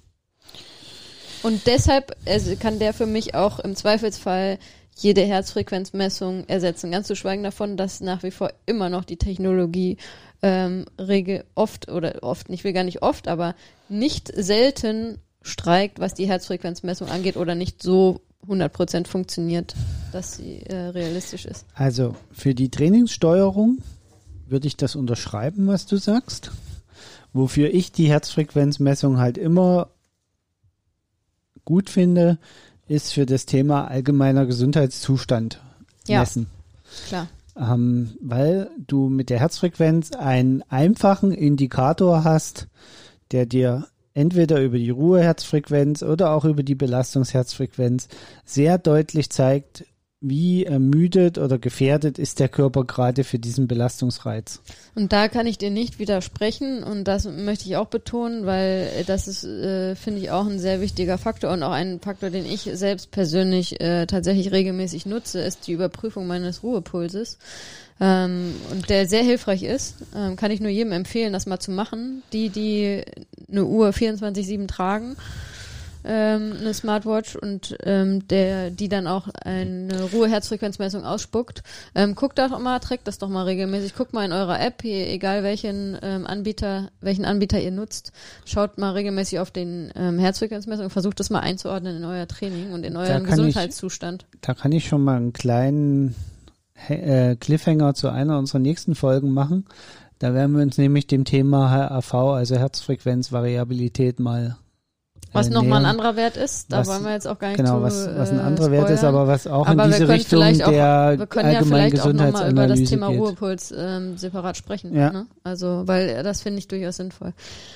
Und deshalb also kann der für mich auch im Zweifelsfall jede Herzfrequenzmessung ersetzen. Ganz zu schweigen davon, dass nach wie vor immer noch die Technologie ähm, regel oft oder oft, ich will gar nicht oft, aber nicht selten streikt, was die Herzfrequenzmessung angeht oder nicht so 100% funktioniert, dass sie äh, realistisch ist. Also für die Trainingssteuerung würde ich das unterschreiben, was du sagst. Wofür ich die Herzfrequenzmessung halt immer gut finde, ist für das Thema allgemeiner Gesundheitszustand Ja. messen. Klar. Ähm, weil du mit der Herzfrequenz einen einfachen Indikator hast, der dir entweder über die Ruheherzfrequenz oder auch über die Belastungsherzfrequenz sehr deutlich zeigt, wie ermüdet oder gefährdet ist der Körper gerade für diesen Belastungsreiz. Und da kann ich dir nicht widersprechen und das möchte ich auch betonen, weil das ist, äh, finde ich, auch ein sehr wichtiger Faktor und auch ein Faktor, den ich selbst persönlich äh, tatsächlich regelmäßig nutze, ist die Überprüfung meines Ruhepulses. Ähm, und der sehr hilfreich ist, ähm, kann ich nur jedem empfehlen, das mal zu machen. Die, die eine Uhr 24-7 tragen, ähm, eine Smartwatch und ähm, der, die dann auch eine Ruhe-Herzfrequenzmessung ausspuckt. Ähm, guckt doch mal, trägt das doch mal regelmäßig. Guckt mal in eurer App, hier, egal welchen ähm, Anbieter, welchen Anbieter ihr nutzt, schaut mal regelmäßig auf den ähm, Herzfrequenzmessung, versucht das mal einzuordnen in euer Training und in euren Gesundheitszustand. Ich, da kann ich schon mal einen kleinen äh, Cliffhanger zu einer unserer nächsten Folgen machen. Da werden wir uns nämlich dem Thema HRV, also Herzfrequenzvariabilität, mal was nochmal ein anderer Wert ist, da was, wollen wir jetzt auch gar nicht Genau, zu, was, was ein anderer Wert ist, aber was auch aber in diese Richtung auch, der Wir können ja vielleicht auch nochmal über das Thema geht. Ruhepuls ähm, separat sprechen. Ja. Ne? Also, weil das finde ich durchaus sinnvoll.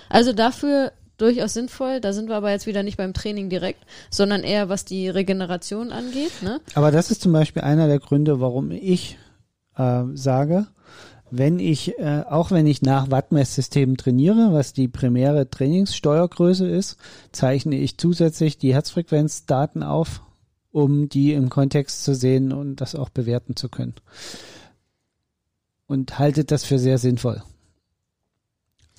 Also dafür durchaus sinnvoll. Da sind wir aber jetzt wieder nicht beim Training direkt, sondern eher was die Regeneration angeht. Ne? Aber das ist zum Beispiel einer der Gründe, warum ich äh, sage, wenn ich, äh, auch wenn ich nach Wattmesssystemen trainiere, was die primäre Trainingssteuergröße ist, zeichne ich zusätzlich die Herzfrequenzdaten auf, um die im Kontext zu sehen und das auch bewerten zu können. Und halte das für sehr sinnvoll.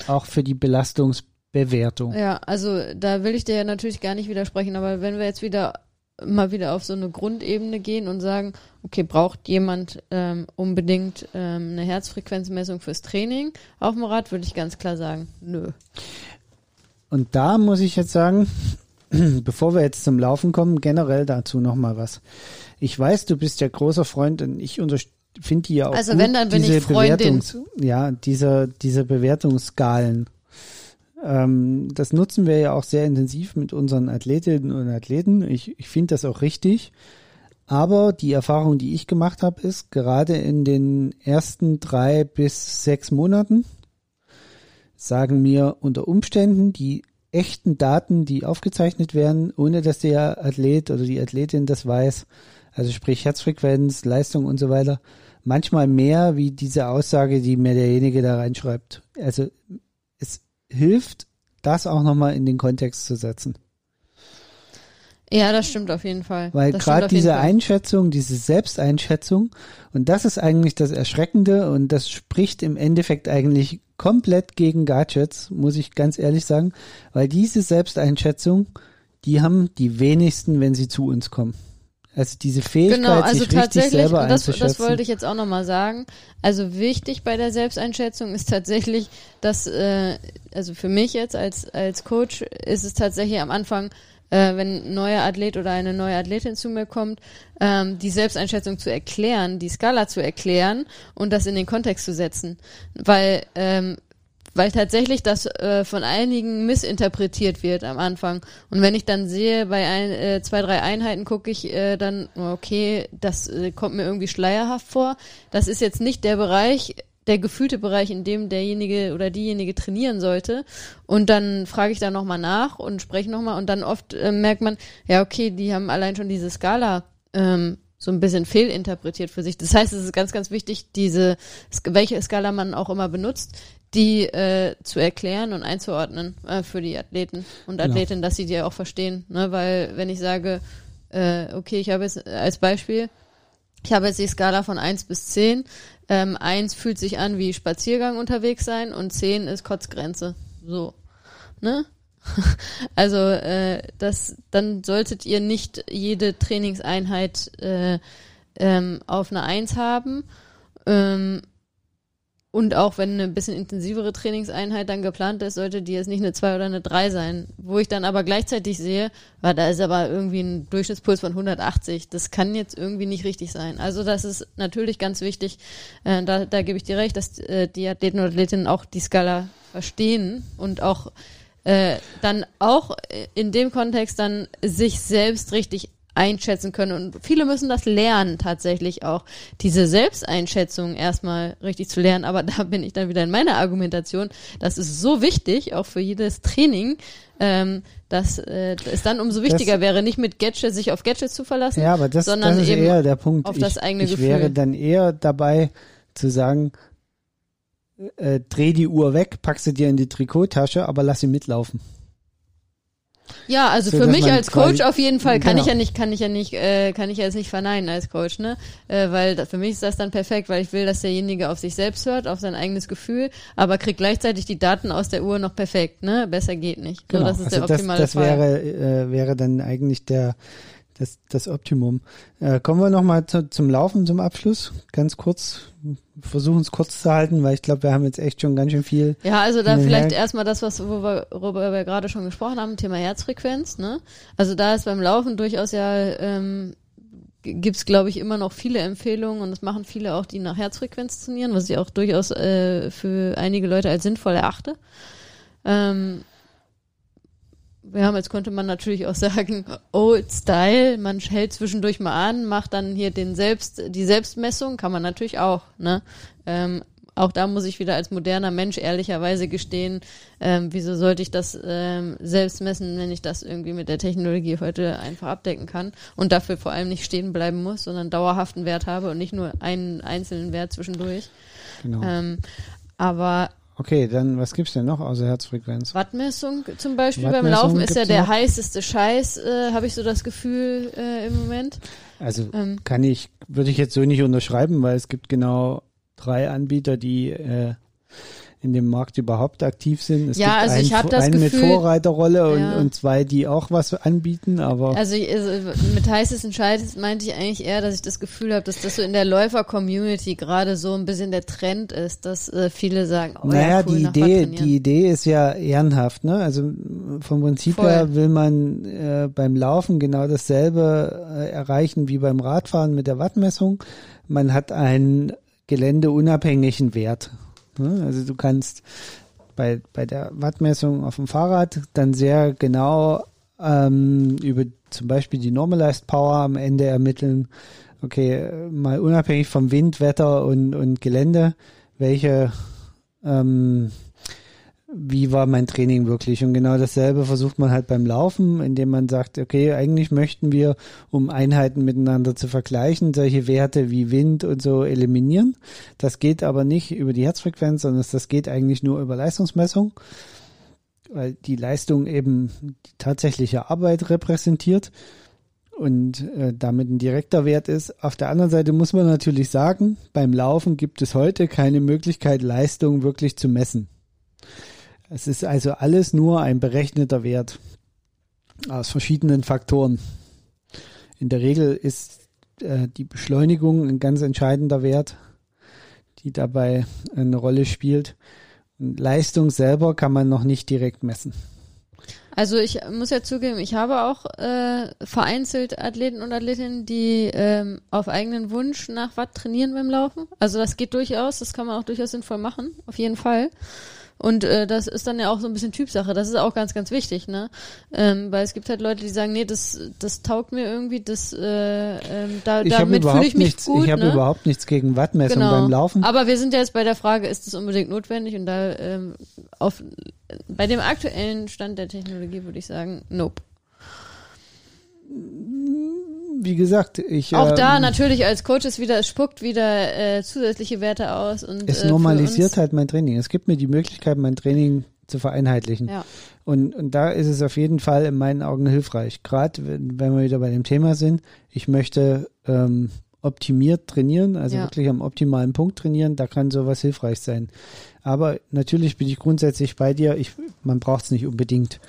Auch für die Belastungsbewertung. Ja, also da will ich dir ja natürlich gar nicht widersprechen, aber wenn wir jetzt wieder mal wieder auf so eine Grundebene gehen und sagen, okay, braucht jemand ähm, unbedingt ähm, eine Herzfrequenzmessung fürs Training auf dem Rad, würde ich ganz klar sagen, nö. Und da muss ich jetzt sagen, bevor wir jetzt zum Laufen kommen, generell dazu nochmal was. Ich weiß, du bist ja großer Freund und ich finde die ja auch Also gut, wenn, dann bin ich Freundin. Bewertungs ja, diese, diese Bewertungsskalen ähm, das nutzen wir ja auch sehr intensiv mit unseren Athletinnen und Athleten. Ich, ich finde das auch richtig. Aber die Erfahrung, die ich gemacht habe, ist, gerade in den ersten drei bis sechs Monaten sagen mir unter Umständen die echten Daten, die aufgezeichnet werden, ohne dass der Athlet oder die Athletin das weiß, also sprich Herzfrequenz, Leistung und so weiter, manchmal mehr wie diese Aussage, die mir derjenige da reinschreibt. Also hilft, das auch nochmal in den Kontext zu setzen. Ja, das stimmt auf jeden Fall. Weil gerade diese Einschätzung, diese Selbsteinschätzung, und das ist eigentlich das Erschreckende und das spricht im Endeffekt eigentlich komplett gegen Gadgets, muss ich ganz ehrlich sagen, weil diese Selbsteinschätzung, die haben die wenigsten, wenn sie zu uns kommen. Also diese Fähigkeit, genau, also sich richtig selber das, einzuschätzen. Das wollte ich jetzt auch nochmal sagen. Also wichtig bei der Selbsteinschätzung ist tatsächlich, dass, äh, also für mich jetzt als, als Coach ist es tatsächlich am Anfang, äh, wenn ein neuer Athlet oder eine neue Athletin zu mir kommt, ähm, die Selbsteinschätzung zu erklären, die Skala zu erklären und das in den Kontext zu setzen. Weil ähm, weil tatsächlich das äh, von einigen missinterpretiert wird am Anfang. Und wenn ich dann sehe, bei ein, äh, zwei, drei Einheiten gucke ich äh, dann, okay, das äh, kommt mir irgendwie schleierhaft vor. Das ist jetzt nicht der Bereich, der gefühlte Bereich, in dem derjenige oder diejenige trainieren sollte. Und dann frage ich da nochmal nach und spreche nochmal und dann oft äh, merkt man, ja, okay, die haben allein schon diese Skala ähm, so ein bisschen fehlinterpretiert für sich. Das heißt, es ist ganz, ganz wichtig, diese, welche Skala man auch immer benutzt, die äh, zu erklären und einzuordnen äh, für die Athleten und genau. Athletinnen, dass sie die auch verstehen. Ne? Weil wenn ich sage, äh, okay, ich habe jetzt als Beispiel, ich habe jetzt die Skala von eins bis zehn. Ähm, 1 fühlt sich an wie Spaziergang unterwegs sein und zehn ist Kotzgrenze. So. Ne? also äh, das, dann solltet ihr nicht jede Trainingseinheit äh, ähm, auf eine Eins haben. Ähm, und auch wenn eine bisschen intensivere Trainingseinheit dann geplant ist, sollte die jetzt nicht eine 2 oder eine 3 sein. Wo ich dann aber gleichzeitig sehe, weil da ist aber irgendwie ein Durchschnittspuls von 180. Das kann jetzt irgendwie nicht richtig sein. Also das ist natürlich ganz wichtig. Äh, da, da gebe ich dir recht, dass äh, die Athleten und Athletinnen auch die Skala verstehen und auch äh, dann auch in dem Kontext dann sich selbst richtig einschätzen können. Und viele müssen das lernen, tatsächlich auch, diese Selbsteinschätzung erstmal richtig zu lernen. Aber da bin ich dann wieder in meiner Argumentation. Das ist so wichtig, auch für jedes Training, ähm, dass äh, es dann umso wichtiger das, wäre, nicht mit Gadgets sich auf Gadgets zu verlassen, ja, aber das, sondern das ist eben eher der Punkt. auf das eigene ich, Gefühl. Ich wäre dann eher dabei zu sagen, äh, dreh die Uhr weg, pack sie dir in die Trikottasche, aber lass sie mitlaufen. Ja, also So, für mich als Coach auf jeden Fall kann Genau. ich ja nicht, kann ich ja nicht, äh, kann ich ja jetzt nicht verneinen als Coach, ne? Äh, weil da, für mich ist das dann perfekt, weil ich will, dass derjenige auf sich selbst hört, auf sein eigenes Gefühl, aber kriegt gleichzeitig die Daten aus der Uhr noch perfekt, ne? Besser geht nicht. Genau. So, das ist also der das, optimale das Fall. wäre, äh, wäre dann eigentlich der, das, das Optimum. Äh, kommen wir nochmal zu, zum Laufen zum Abschluss. Ganz kurz, versuchen es kurz zu halten, weil ich glaube, wir haben jetzt echt schon ganz schön viel. Ja, also da vielleicht erstmal das, was wo wir, worüber wir gerade schon gesprochen haben, Thema Herzfrequenz. Ne? Also da ist beim Laufen durchaus ja ähm, g- gibt's glaube ich immer noch viele Empfehlungen und das machen viele auch, die nach Herzfrequenz trainieren, was ich auch durchaus äh, für einige Leute als sinnvoll erachte. Ähm, wir haben jetzt könnte man natürlich auch sagen, Old Style, man hält zwischendurch mal an, macht dann hier den Selbst, die Selbstmessung, kann man natürlich auch, ne? Ähm, auch da muss ich wieder als moderner Mensch ehrlicherweise gestehen, ähm, wieso sollte ich das ähm, selbst messen, wenn ich das irgendwie mit der Technologie heute einfach abdecken kann und dafür vor allem nicht stehen bleiben muss, sondern dauerhaften Wert habe und nicht nur einen einzelnen Wert zwischendurch. Genau. Ähm, aber Okay, dann was gibt's denn noch außer Herzfrequenz? Wattmessung zum Beispiel beim Wattmessung Laufen ist ja der noch. heißeste Scheiß, äh, habe ich so das Gefühl äh, im Moment. Also Ähm. kann ich, würde ich jetzt so nicht unterschreiben, weil es gibt genau drei Anbieter, die äh, in dem Markt überhaupt aktiv sind. Es Ja, gibt also einen, ich hab das einen mit Gefühl- Vorreiterrolle und, Ja. und zwei, die auch was anbieten, aber Also, ich- also mit heißesten Scheiß meinte ich eigentlich eher, dass ich das Gefühl habe, dass das so in der Läufer-Community gerade so ein bisschen der Trend ist, dass äh, viele sagen, oh naja, ja, cool, die Idee, die Idee ist ja ehrenhaft, ne? Also vom Prinzip Voll. her will man äh, beim Laufen genau dasselbe äh, erreichen wie beim Radfahren mit der Wattmessung. Man hat einen geländeunabhängigen Wert. Ne? Also du kannst bei, bei der Wattmessung auf dem Fahrrad dann sehr genau ähm, über zum Beispiel die Normalized Power am Ende ermitteln. Okay, mal unabhängig vom Wind, Wetter und, und Gelände, welche ähm, wie war mein Training wirklich? Und genau dasselbe versucht man halt beim Laufen, indem man sagt, okay, eigentlich möchten wir, um Einheiten miteinander zu vergleichen, solche Werte wie Wind und so eliminieren. Das geht aber nicht über die Herzfrequenz, sondern das geht eigentlich nur über Leistungsmessung, weil die Leistung eben die tatsächliche Arbeit repräsentiert und äh, damit ein direkter Wert ist. Auf der anderen Seite muss man natürlich sagen, beim Laufen gibt es heute keine Möglichkeit, Leistung wirklich zu messen. Es ist also alles nur ein berechneter Wert aus verschiedenen Faktoren. In der Regel ist äh, die Beschleunigung ein ganz entscheidender Wert, die dabei eine Rolle spielt. Und Leistung selber kann man noch nicht direkt messen. Also ich muss ja zugeben, ich habe auch äh, vereinzelt Athleten und Athletinnen, die ähm, auf eigenen Wunsch nach Watt trainieren beim Laufen. Also das geht durchaus, das kann man auch durchaus sinnvoll machen, auf jeden Fall. Und äh, das ist dann ja auch so ein bisschen Typsache. Das ist auch ganz, ganz wichtig, ne? Ähm, weil es gibt halt Leute, die sagen, nee, das, das taugt mir irgendwie, das, äh, ähm, da, Ich damit fühle ich mich nichts, gut. ich habe ne? überhaupt nichts gegen Wattmessung genau. beim Laufen. Aber wir sind ja jetzt bei der Frage, ist das unbedingt notwendig? Und da ähm, auf bei dem aktuellen Stand der Technologie würde ich sagen, nope. Wie gesagt, ich Auch da ähm, natürlich als Coach ist wieder, es spuckt wieder äh, zusätzliche Werte aus und es äh, normalisiert halt mein Training. Es gibt mir die Möglichkeit, mein Training zu vereinheitlichen. Ja. Und, und da ist es auf jeden Fall in meinen Augen hilfreich. Gerade wenn, wenn wir wieder bei dem Thema sind, ich möchte ähm, optimiert trainieren, also Ja. wirklich am optimalen Punkt trainieren, da kann sowas hilfreich sein. Aber natürlich bin ich grundsätzlich bei dir, ich, man braucht es nicht unbedingt,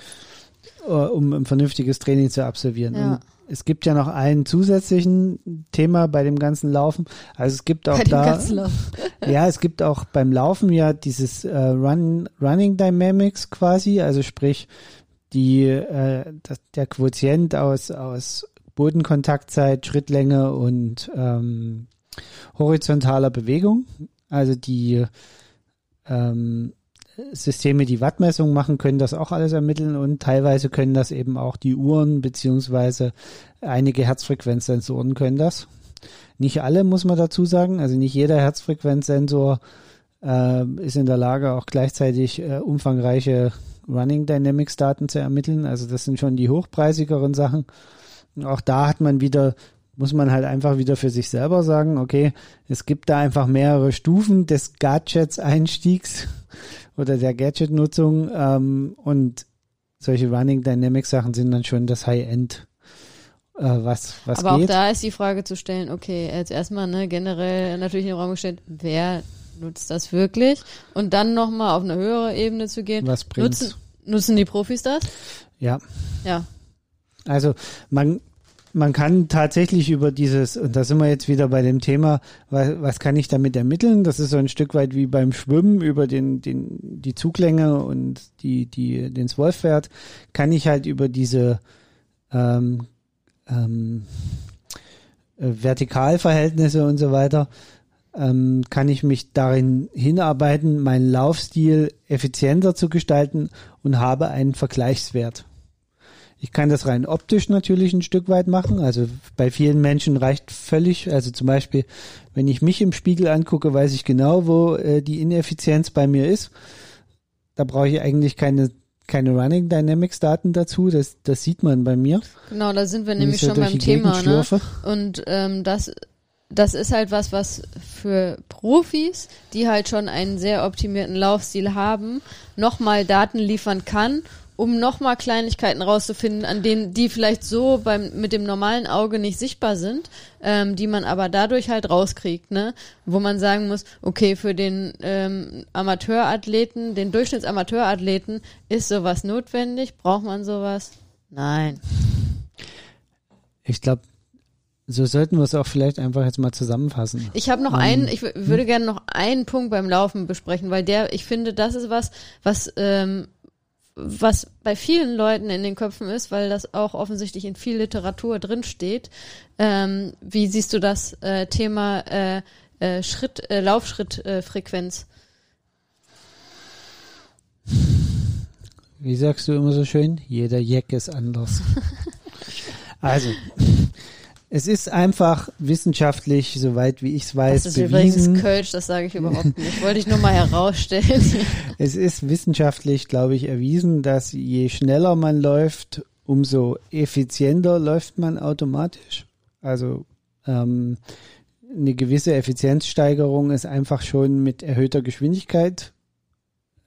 um ein vernünftiges Training zu absolvieren. Ja. Es gibt ja noch einen zusätzlichen Thema bei dem ganzen Laufen. Also es gibt auch bei da, ja, es gibt auch beim Laufen ja dieses äh, Run, Running Dynamics quasi, also sprich die äh, das, der Quotient aus aus Bodenkontaktzeit, Schrittlänge und ähm, horizontaler Bewegung, also die ähm, Systeme, die Wattmessungen machen, können das auch alles ermitteln und teilweise können das eben auch die Uhren beziehungsweise einige Herzfrequenzsensoren können das. Nicht alle, muss man dazu sagen. Also nicht jeder Herzfrequenzsensor äh, ist in der Lage, auch gleichzeitig äh, umfangreiche Running Dynamics Daten zu ermitteln. Also das sind schon die hochpreisigeren Sachen. Auch da hat man wieder, muss man halt einfach wieder für sich selber sagen, okay, es gibt da einfach mehrere Stufen des Gadgets-Einstiegs oder der Gadget-Nutzung ähm, und solche Running Dynamics Sachen sind dann schon das High-End, äh, was, was Aber geht. auch da ist die Frage zu stellen, okay, jetzt erstmal ne, generell natürlich in den Raum gestellt, wer nutzt das wirklich? Und dann nochmal auf eine höhere Ebene zu gehen. was bringt's? Nutzen, nutzen die Profis das? Ja, Ja. also man, man kann tatsächlich über dieses, und da sind wir jetzt wieder bei dem Thema, was, was kann ich damit ermitteln? Das ist so ein Stück weit wie beim Schwimmen über den, den, die Zuglänge und die, die, den Swolfwert, kann ich halt über diese ähm, ähm, äh, Vertikalverhältnisse und so weiter, ähm, kann ich mich darin hinarbeiten, meinen Laufstil effizienter zu gestalten und habe einen Vergleichswert. Ich kann das rein optisch natürlich ein Stück weit machen. Also bei vielen Menschen reicht völlig, also zum Beispiel, wenn ich mich im Spiegel angucke, weiß ich genau, wo äh, die Ineffizienz bei mir ist. Da brauche ich eigentlich keine, keine Running Dynamics Daten dazu. Das, das sieht man bei mir. Genau, da sind wir nämlich schon beim Thema. Ne? Und ähm, das, das ist halt was, was für Profis, die halt schon einen sehr optimierten Laufstil haben, nochmal Daten liefern kann, um nochmal Kleinigkeiten rauszufinden, an denen die vielleicht so beim mit dem normalen Auge nicht sichtbar sind, ähm, die man aber dadurch halt rauskriegt, ne? Wo man sagen muss, okay, für den ähm, Amateurathleten, den Durchschnittsamateurathleten ist sowas notwendig, braucht man sowas? Nein. Ich glaube, so sollten wir es auch vielleicht einfach jetzt mal zusammenfassen. Ich habe noch Ähm, einen, ich w- würde gerne noch einen Punkt beim Laufen besprechen, weil der, ich finde, das ist was, was, ähm, was bei vielen Leuten in den Köpfen ist, weil das auch offensichtlich in viel Literatur drinsteht. Ähm, wie siehst du das äh, Thema äh, äh, Schritt, äh, Laufschrittfrequenz? Äh? Wie sagst du immer so schön? Jeder Jack ist anders. also, es ist einfach wissenschaftlich, soweit wie ich es weiß, das ist übrigens bewiesen. Kölsch, das sage ich überhaupt nicht. Wollte ich nur mal herausstellen. Es ist wissenschaftlich, glaube ich, erwiesen, dass je schneller man läuft, umso effizienter läuft man automatisch. Also ähm, eine gewisse Effizienzsteigerung ist einfach schon mit erhöhter Geschwindigkeit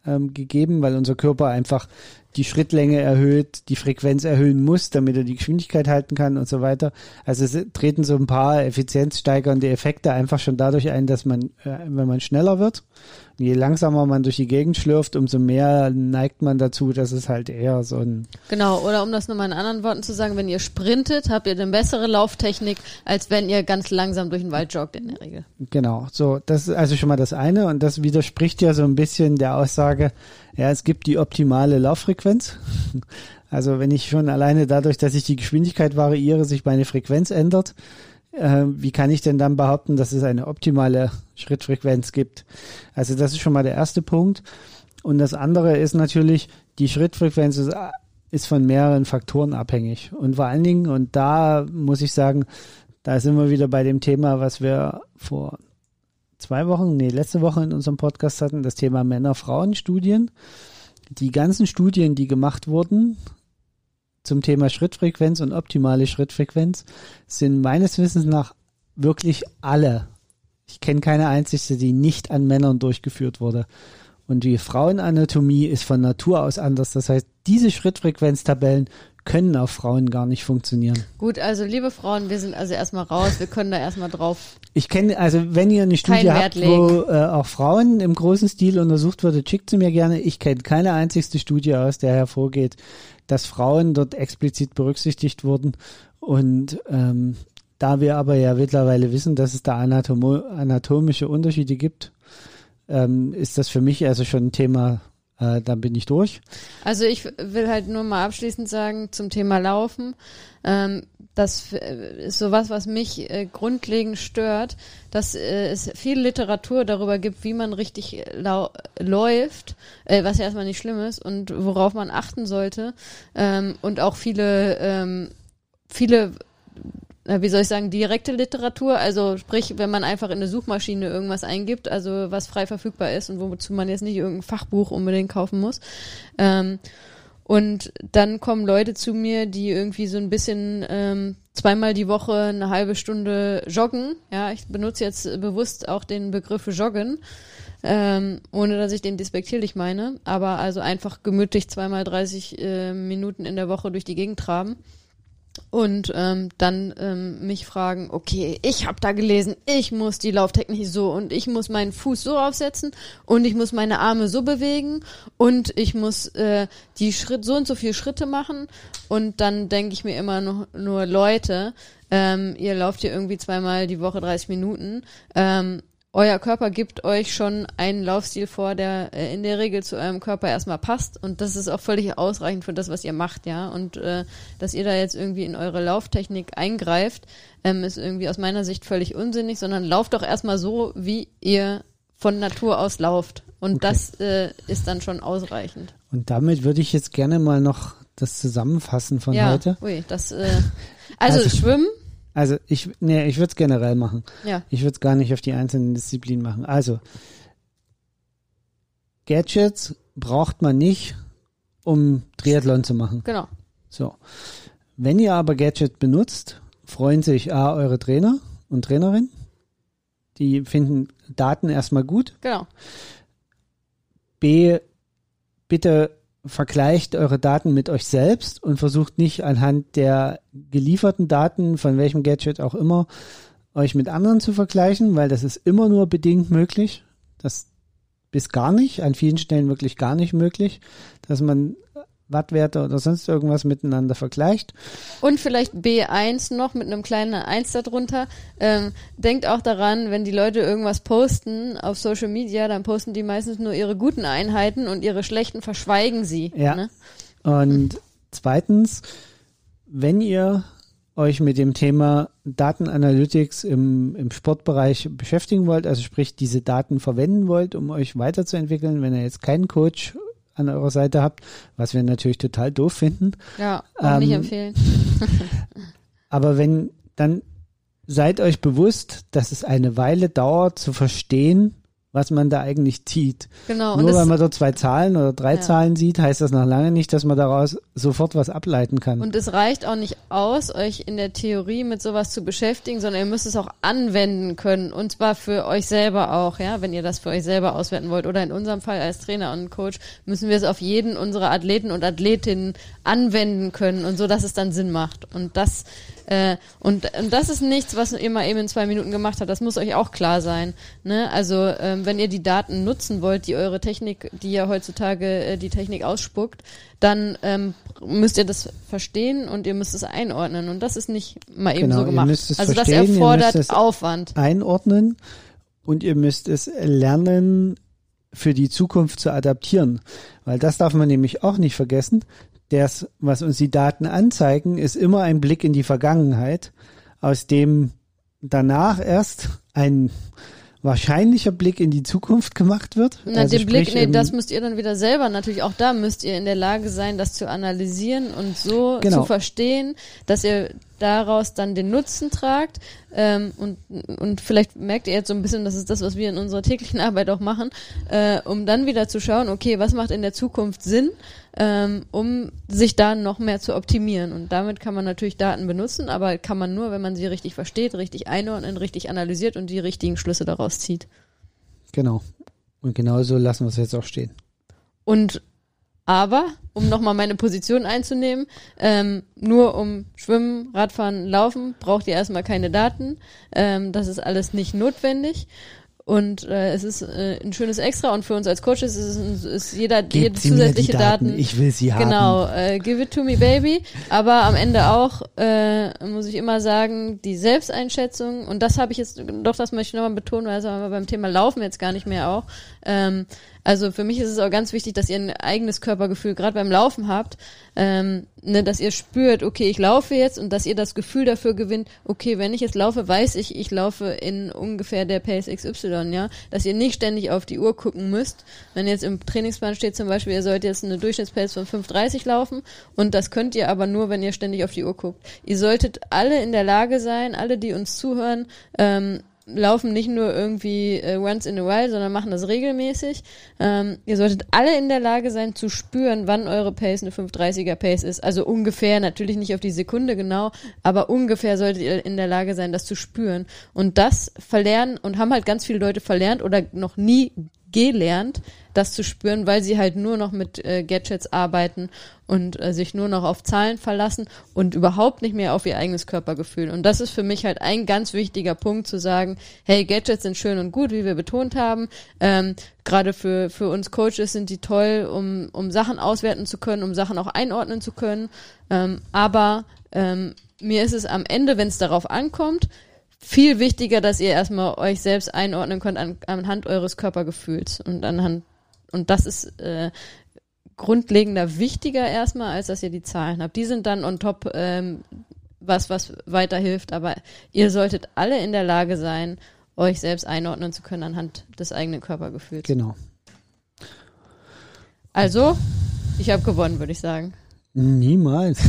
ähm, gegeben, weil unser Körper einfach die Schrittlänge erhöht, die Frequenz erhöhen muss, damit er die Geschwindigkeit halten kann und so weiter. Also es treten so ein paar effizienzsteigernde Effekte einfach schon dadurch ein, dass man, äh, wenn man schneller wird, je langsamer man durch die Gegend schlürft, umso mehr neigt man dazu, dass es halt eher so ein Genau, oder um das nochmal in anderen Worten zu sagen, wenn ihr sprintet, habt ihr eine bessere Lauftechnik, als wenn ihr ganz langsam durch den Wald joggt in der Regel. Genau, so, das ist also schon mal das eine und das widerspricht ja so ein bisschen der Aussage, ja, es gibt die optimale Lauffrequenz. Also wenn ich schon alleine dadurch, dass ich die Geschwindigkeit variiere, sich meine Frequenz ändert, äh, wie kann ich denn dann behaupten, dass es eine optimale Schrittfrequenz gibt? Also das ist schon mal der erste Punkt. Und das andere ist natürlich, die Schrittfrequenz ist, ist von mehreren Faktoren abhängig. Und vor allen Dingen, und da muss ich sagen, da sind wir wieder bei dem Thema, was wir vor zwei Wochen, nee, letzte Woche in unserem Podcast hatten, das Thema Männer-Frauen-Studien. Die ganzen Studien, die gemacht wurden zum Thema Schrittfrequenz und optimale Schrittfrequenz, sind meines Wissens nach wirklich alle. Ich kenne keine einzige, die nicht an Männern durchgeführt wurde. Und die Frauenanatomie ist von Natur aus anders. Das heißt, diese Schrittfrequenztabellen können auf Frauen gar nicht funktionieren. Gut, also liebe Frauen, wir sind also erstmal raus, wir können da erstmal drauf. Ich kenne, also wenn ihr eine Studie habt, wo äh, auch Frauen im großen Stil untersucht wurde, schickt sie mir gerne. Ich kenne keine einzigste Studie aus, der hervorgeht, dass Frauen dort explizit berücksichtigt wurden. Und ähm, da wir aber ja mittlerweile wissen, dass es da anatomische Unterschiede gibt, ähm, ist das für mich also schon ein Thema, äh, dann bin ich durch. Also ich will halt nur mal abschließend sagen zum Thema Laufen. Ähm, das äh, ist sowas, was mich äh, grundlegend stört, dass äh, es viel Literatur darüber gibt, wie man richtig lau läuft, äh, was ja erstmal nicht schlimm ist und worauf man achten sollte. Ähm, und auch viele, ähm, viele wie soll ich sagen, direkte Literatur, also sprich, wenn man einfach in eine Suchmaschine irgendwas eingibt, also was frei verfügbar ist und wozu man jetzt nicht irgendein Fachbuch unbedingt kaufen muss. Ähm, und dann kommen Leute zu mir, die irgendwie so ein bisschen ähm, zweimal die Woche eine halbe Stunde joggen. Ja, ich benutze jetzt bewusst auch den Begriff joggen. ähm, ohne dass ich den despektierlich meine, aber also einfach gemütlich zweimal 30 äh, Minuten in der Woche durch die Gegend traben und ähm, dann ähm, mich fragen, okay, ich habe da gelesen, ich muss die Lauftechnik so und ich muss meinen Fuß so aufsetzen und ich muss meine Arme so bewegen und ich muss äh, die Schritt so und so viele Schritte machen und dann denke ich mir immer nur, nur Leute, ähm, ihr lauft hier irgendwie zweimal die Woche 30 Minuten. Ähm, euer Körper gibt euch schon einen Laufstil vor, der äh, in der Regel zu eurem Körper erstmal passt und das ist auch völlig ausreichend für das, was ihr macht, ja. Und äh, dass ihr da jetzt irgendwie in eure Lauftechnik eingreift, ähm, ist irgendwie aus meiner Sicht völlig unsinnig, sondern lauft doch erstmal so, wie ihr von Natur aus lauft. Und Okay. das äh, ist dann schon ausreichend. Und damit würde ich jetzt gerne mal noch das zusammenfassen von ja, heute. ui, das äh, also, Also- Schwimmen, Also ich, nee, ich würde es generell machen. ja, Ich würde es gar nicht auf die einzelnen Disziplinen machen. Also Gadgets braucht man nicht, um Triathlon zu machen. genau. So. Wenn ihr aber Gadget benutzt, freuen sich A, eure Trainer und Trainerinnen. Die finden Daten erstmal gut. Genau. B, bitte vergleicht eure Daten mit euch selbst und versucht nicht anhand der gelieferten Daten von welchem Gadget auch immer euch mit anderen zu vergleichen, weil das ist immer nur bedingt möglich. Das bis gar nicht, an vielen Stellen wirklich gar nicht möglich, dass man Wattwerte oder sonst irgendwas miteinander vergleicht. Und vielleicht B1 noch mit einem kleinen 1 darunter. Ähm, denkt auch daran, wenn die Leute irgendwas posten auf Social Media, dann posten die meistens nur ihre guten Einheiten und ihre schlechten verschweigen sie. Ja. Ne? Und zweitens, wenn ihr euch mit dem Thema Datenanalytics im, im Sportbereich beschäftigen wollt, also sprich diese Daten verwenden wollt, um euch weiterzuentwickeln, wenn ihr jetzt keinen Coach an eurer Seite habt, was wir natürlich total doof finden, Ja, auch nicht Ähm, empfehlen. aber wenn, dann seid euch bewusst, dass es eine Weile dauert zu verstehen, was man da eigentlich zieht. Genau. Und Nur weil man dort zwei Zahlen oder drei Ja. Zahlen sieht, heißt das noch lange nicht, dass man daraus sofort was ableiten kann. und es reicht auch nicht aus, euch in der Theorie mit sowas zu beschäftigen, sondern ihr müsst es auch anwenden können. Und zwar für euch selber auch, ja, wenn ihr das für euch selber auswerten wollt. Oder in unserem Fall als Trainer und Coach müssen wir es auf jeden unserer Athleten und Athletinnen anwenden können und so, dass es dann Sinn macht. Und das äh, und, und das ist nichts, was ihr mal eben in zwei Minuten gemacht habt. Das muss euch auch klar sein. Ne? Also ähm, wenn ihr die Daten nutzen wollt, die eure Technik, die ja heutzutage äh, die Technik ausspuckt, dann ähm, müsst ihr das verstehen und ihr müsst es einordnen. Und das ist nicht mal eben Genau, so gemacht. also das erfordert müsst es- Aufwand. einordnen und ihr müsst es lernen, für die Zukunft zu adaptieren. Weil das darf man nämlich auch nicht vergessen. Das, was uns die Daten anzeigen, ist immer ein Blick in die Vergangenheit, aus dem danach erst ein wahrscheinlicher Blick in die Zukunft gemacht wird. Na, Also den Blick, nee, das müsst ihr dann wieder selber natürlich, auch da müsst ihr in der Lage sein, das zu analysieren und so Genau. zu verstehen, dass ihr daraus dann den Nutzen tragt. Ähm, und, und vielleicht merkt ihr jetzt so ein bisschen, das ist das, was wir in unserer täglichen Arbeit auch machen, äh, um dann wieder zu schauen, okay, was macht in der Zukunft Sinn, ähm, um sich da noch mehr zu optimieren. Und damit kann man natürlich Daten benutzen, aber kann man nur, wenn man sie richtig versteht, richtig einordnet, richtig analysiert und die richtigen Schlüsse daraus zieht. Genau. Und genauso lassen wir es jetzt auch stehen. Und aber, um nochmal meine Position einzunehmen, ähm, nur um Schwimmen, Radfahren, Laufen braucht ihr erstmal keine Daten. Ähm, das ist alles nicht notwendig. Und äh, es ist äh, ein schönes Extra und für uns als Coaches ist, es, ist jeder jede Gebt die zusätzliche Daten, Daten. ich will sie haben. Genau, äh, give it to me, baby. Aber am Ende auch äh, muss ich immer sagen, die Selbsteinschätzung und das habe ich jetzt, doch das möchte ich nochmal betonen, weil das haben wir beim Thema Laufen jetzt gar nicht mehr auch. Ähm, also für mich ist es auch ganz wichtig, dass ihr ein eigenes Körpergefühl gerade beim Laufen habt, ähm, ne, dass ihr spürt, okay, ich laufe jetzt und dass ihr das Gefühl dafür gewinnt, okay, wenn ich jetzt laufe, weiß ich, ich laufe in ungefähr der Pace XY, ja, dass ihr nicht ständig auf die Uhr gucken müsst. Wenn jetzt im Trainingsplan steht zum Beispiel, ihr sollt jetzt eine Durchschnittspace von 5,30 laufen und das könnt ihr aber nur, wenn ihr ständig auf die Uhr guckt. Ihr solltet alle in der Lage sein, alle, die uns zuhören, ähm, laufen nicht nur irgendwie äh, once in a while, sondern machen das regelmäßig. Ähm, ihr solltet alle in der Lage sein zu spüren, wann eure Pace eine 530er Pace ist. Also ungefähr, natürlich nicht auf die Sekunde genau, aber ungefähr solltet ihr in der Lage sein, das zu spüren. Und das verlernen und haben halt ganz viele Leute verlernt oder noch nie gelernt, das zu spüren, weil sie halt nur noch mit äh, Gadgets arbeiten und äh, sich nur noch auf Zahlen verlassen und überhaupt nicht mehr auf ihr eigenes Körpergefühl. Und das ist für mich halt ein ganz wichtiger Punkt zu sagen, hey, Gadgets sind schön und gut, wie wir betont haben. Ähm, Gerade für, für uns Coaches sind die toll, um, um Sachen auswerten zu können, um Sachen auch einordnen zu können. Ähm, aber ähm, mir ist es am Ende, wenn es darauf ankommt, viel wichtiger, dass ihr erstmal euch selbst einordnen könnt an, anhand eures Körpergefühls und anhand und das ist äh, grundlegender wichtiger erstmal, als dass ihr die Zahlen habt. Die sind dann on top ähm, was, was weiterhilft, aber ihr solltet alle in der Lage sein, euch selbst einordnen zu können anhand des eigenen Körpergefühls. Genau. Also, ich habe gewonnen, würde ich sagen. Niemals.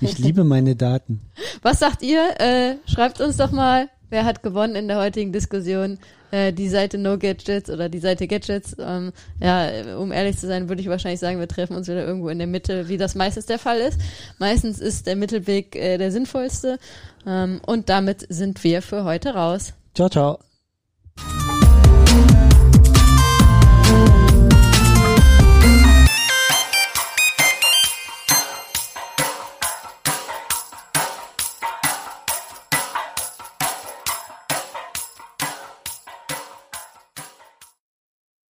Ich liebe meine Daten. Was sagt ihr? Äh, schreibt uns doch mal, wer hat gewonnen in der heutigen Diskussion äh, die Seite No Gadgets oder die Seite Gadgets. Ähm, ja, um ehrlich zu sein, würde ich wahrscheinlich sagen, wir treffen uns wieder irgendwo in der Mitte, wie das meistens der Fall ist. Meistens ist der Mittelweg äh, der sinnvollste. Ähm, und damit sind wir für heute raus. Ciao, ciao.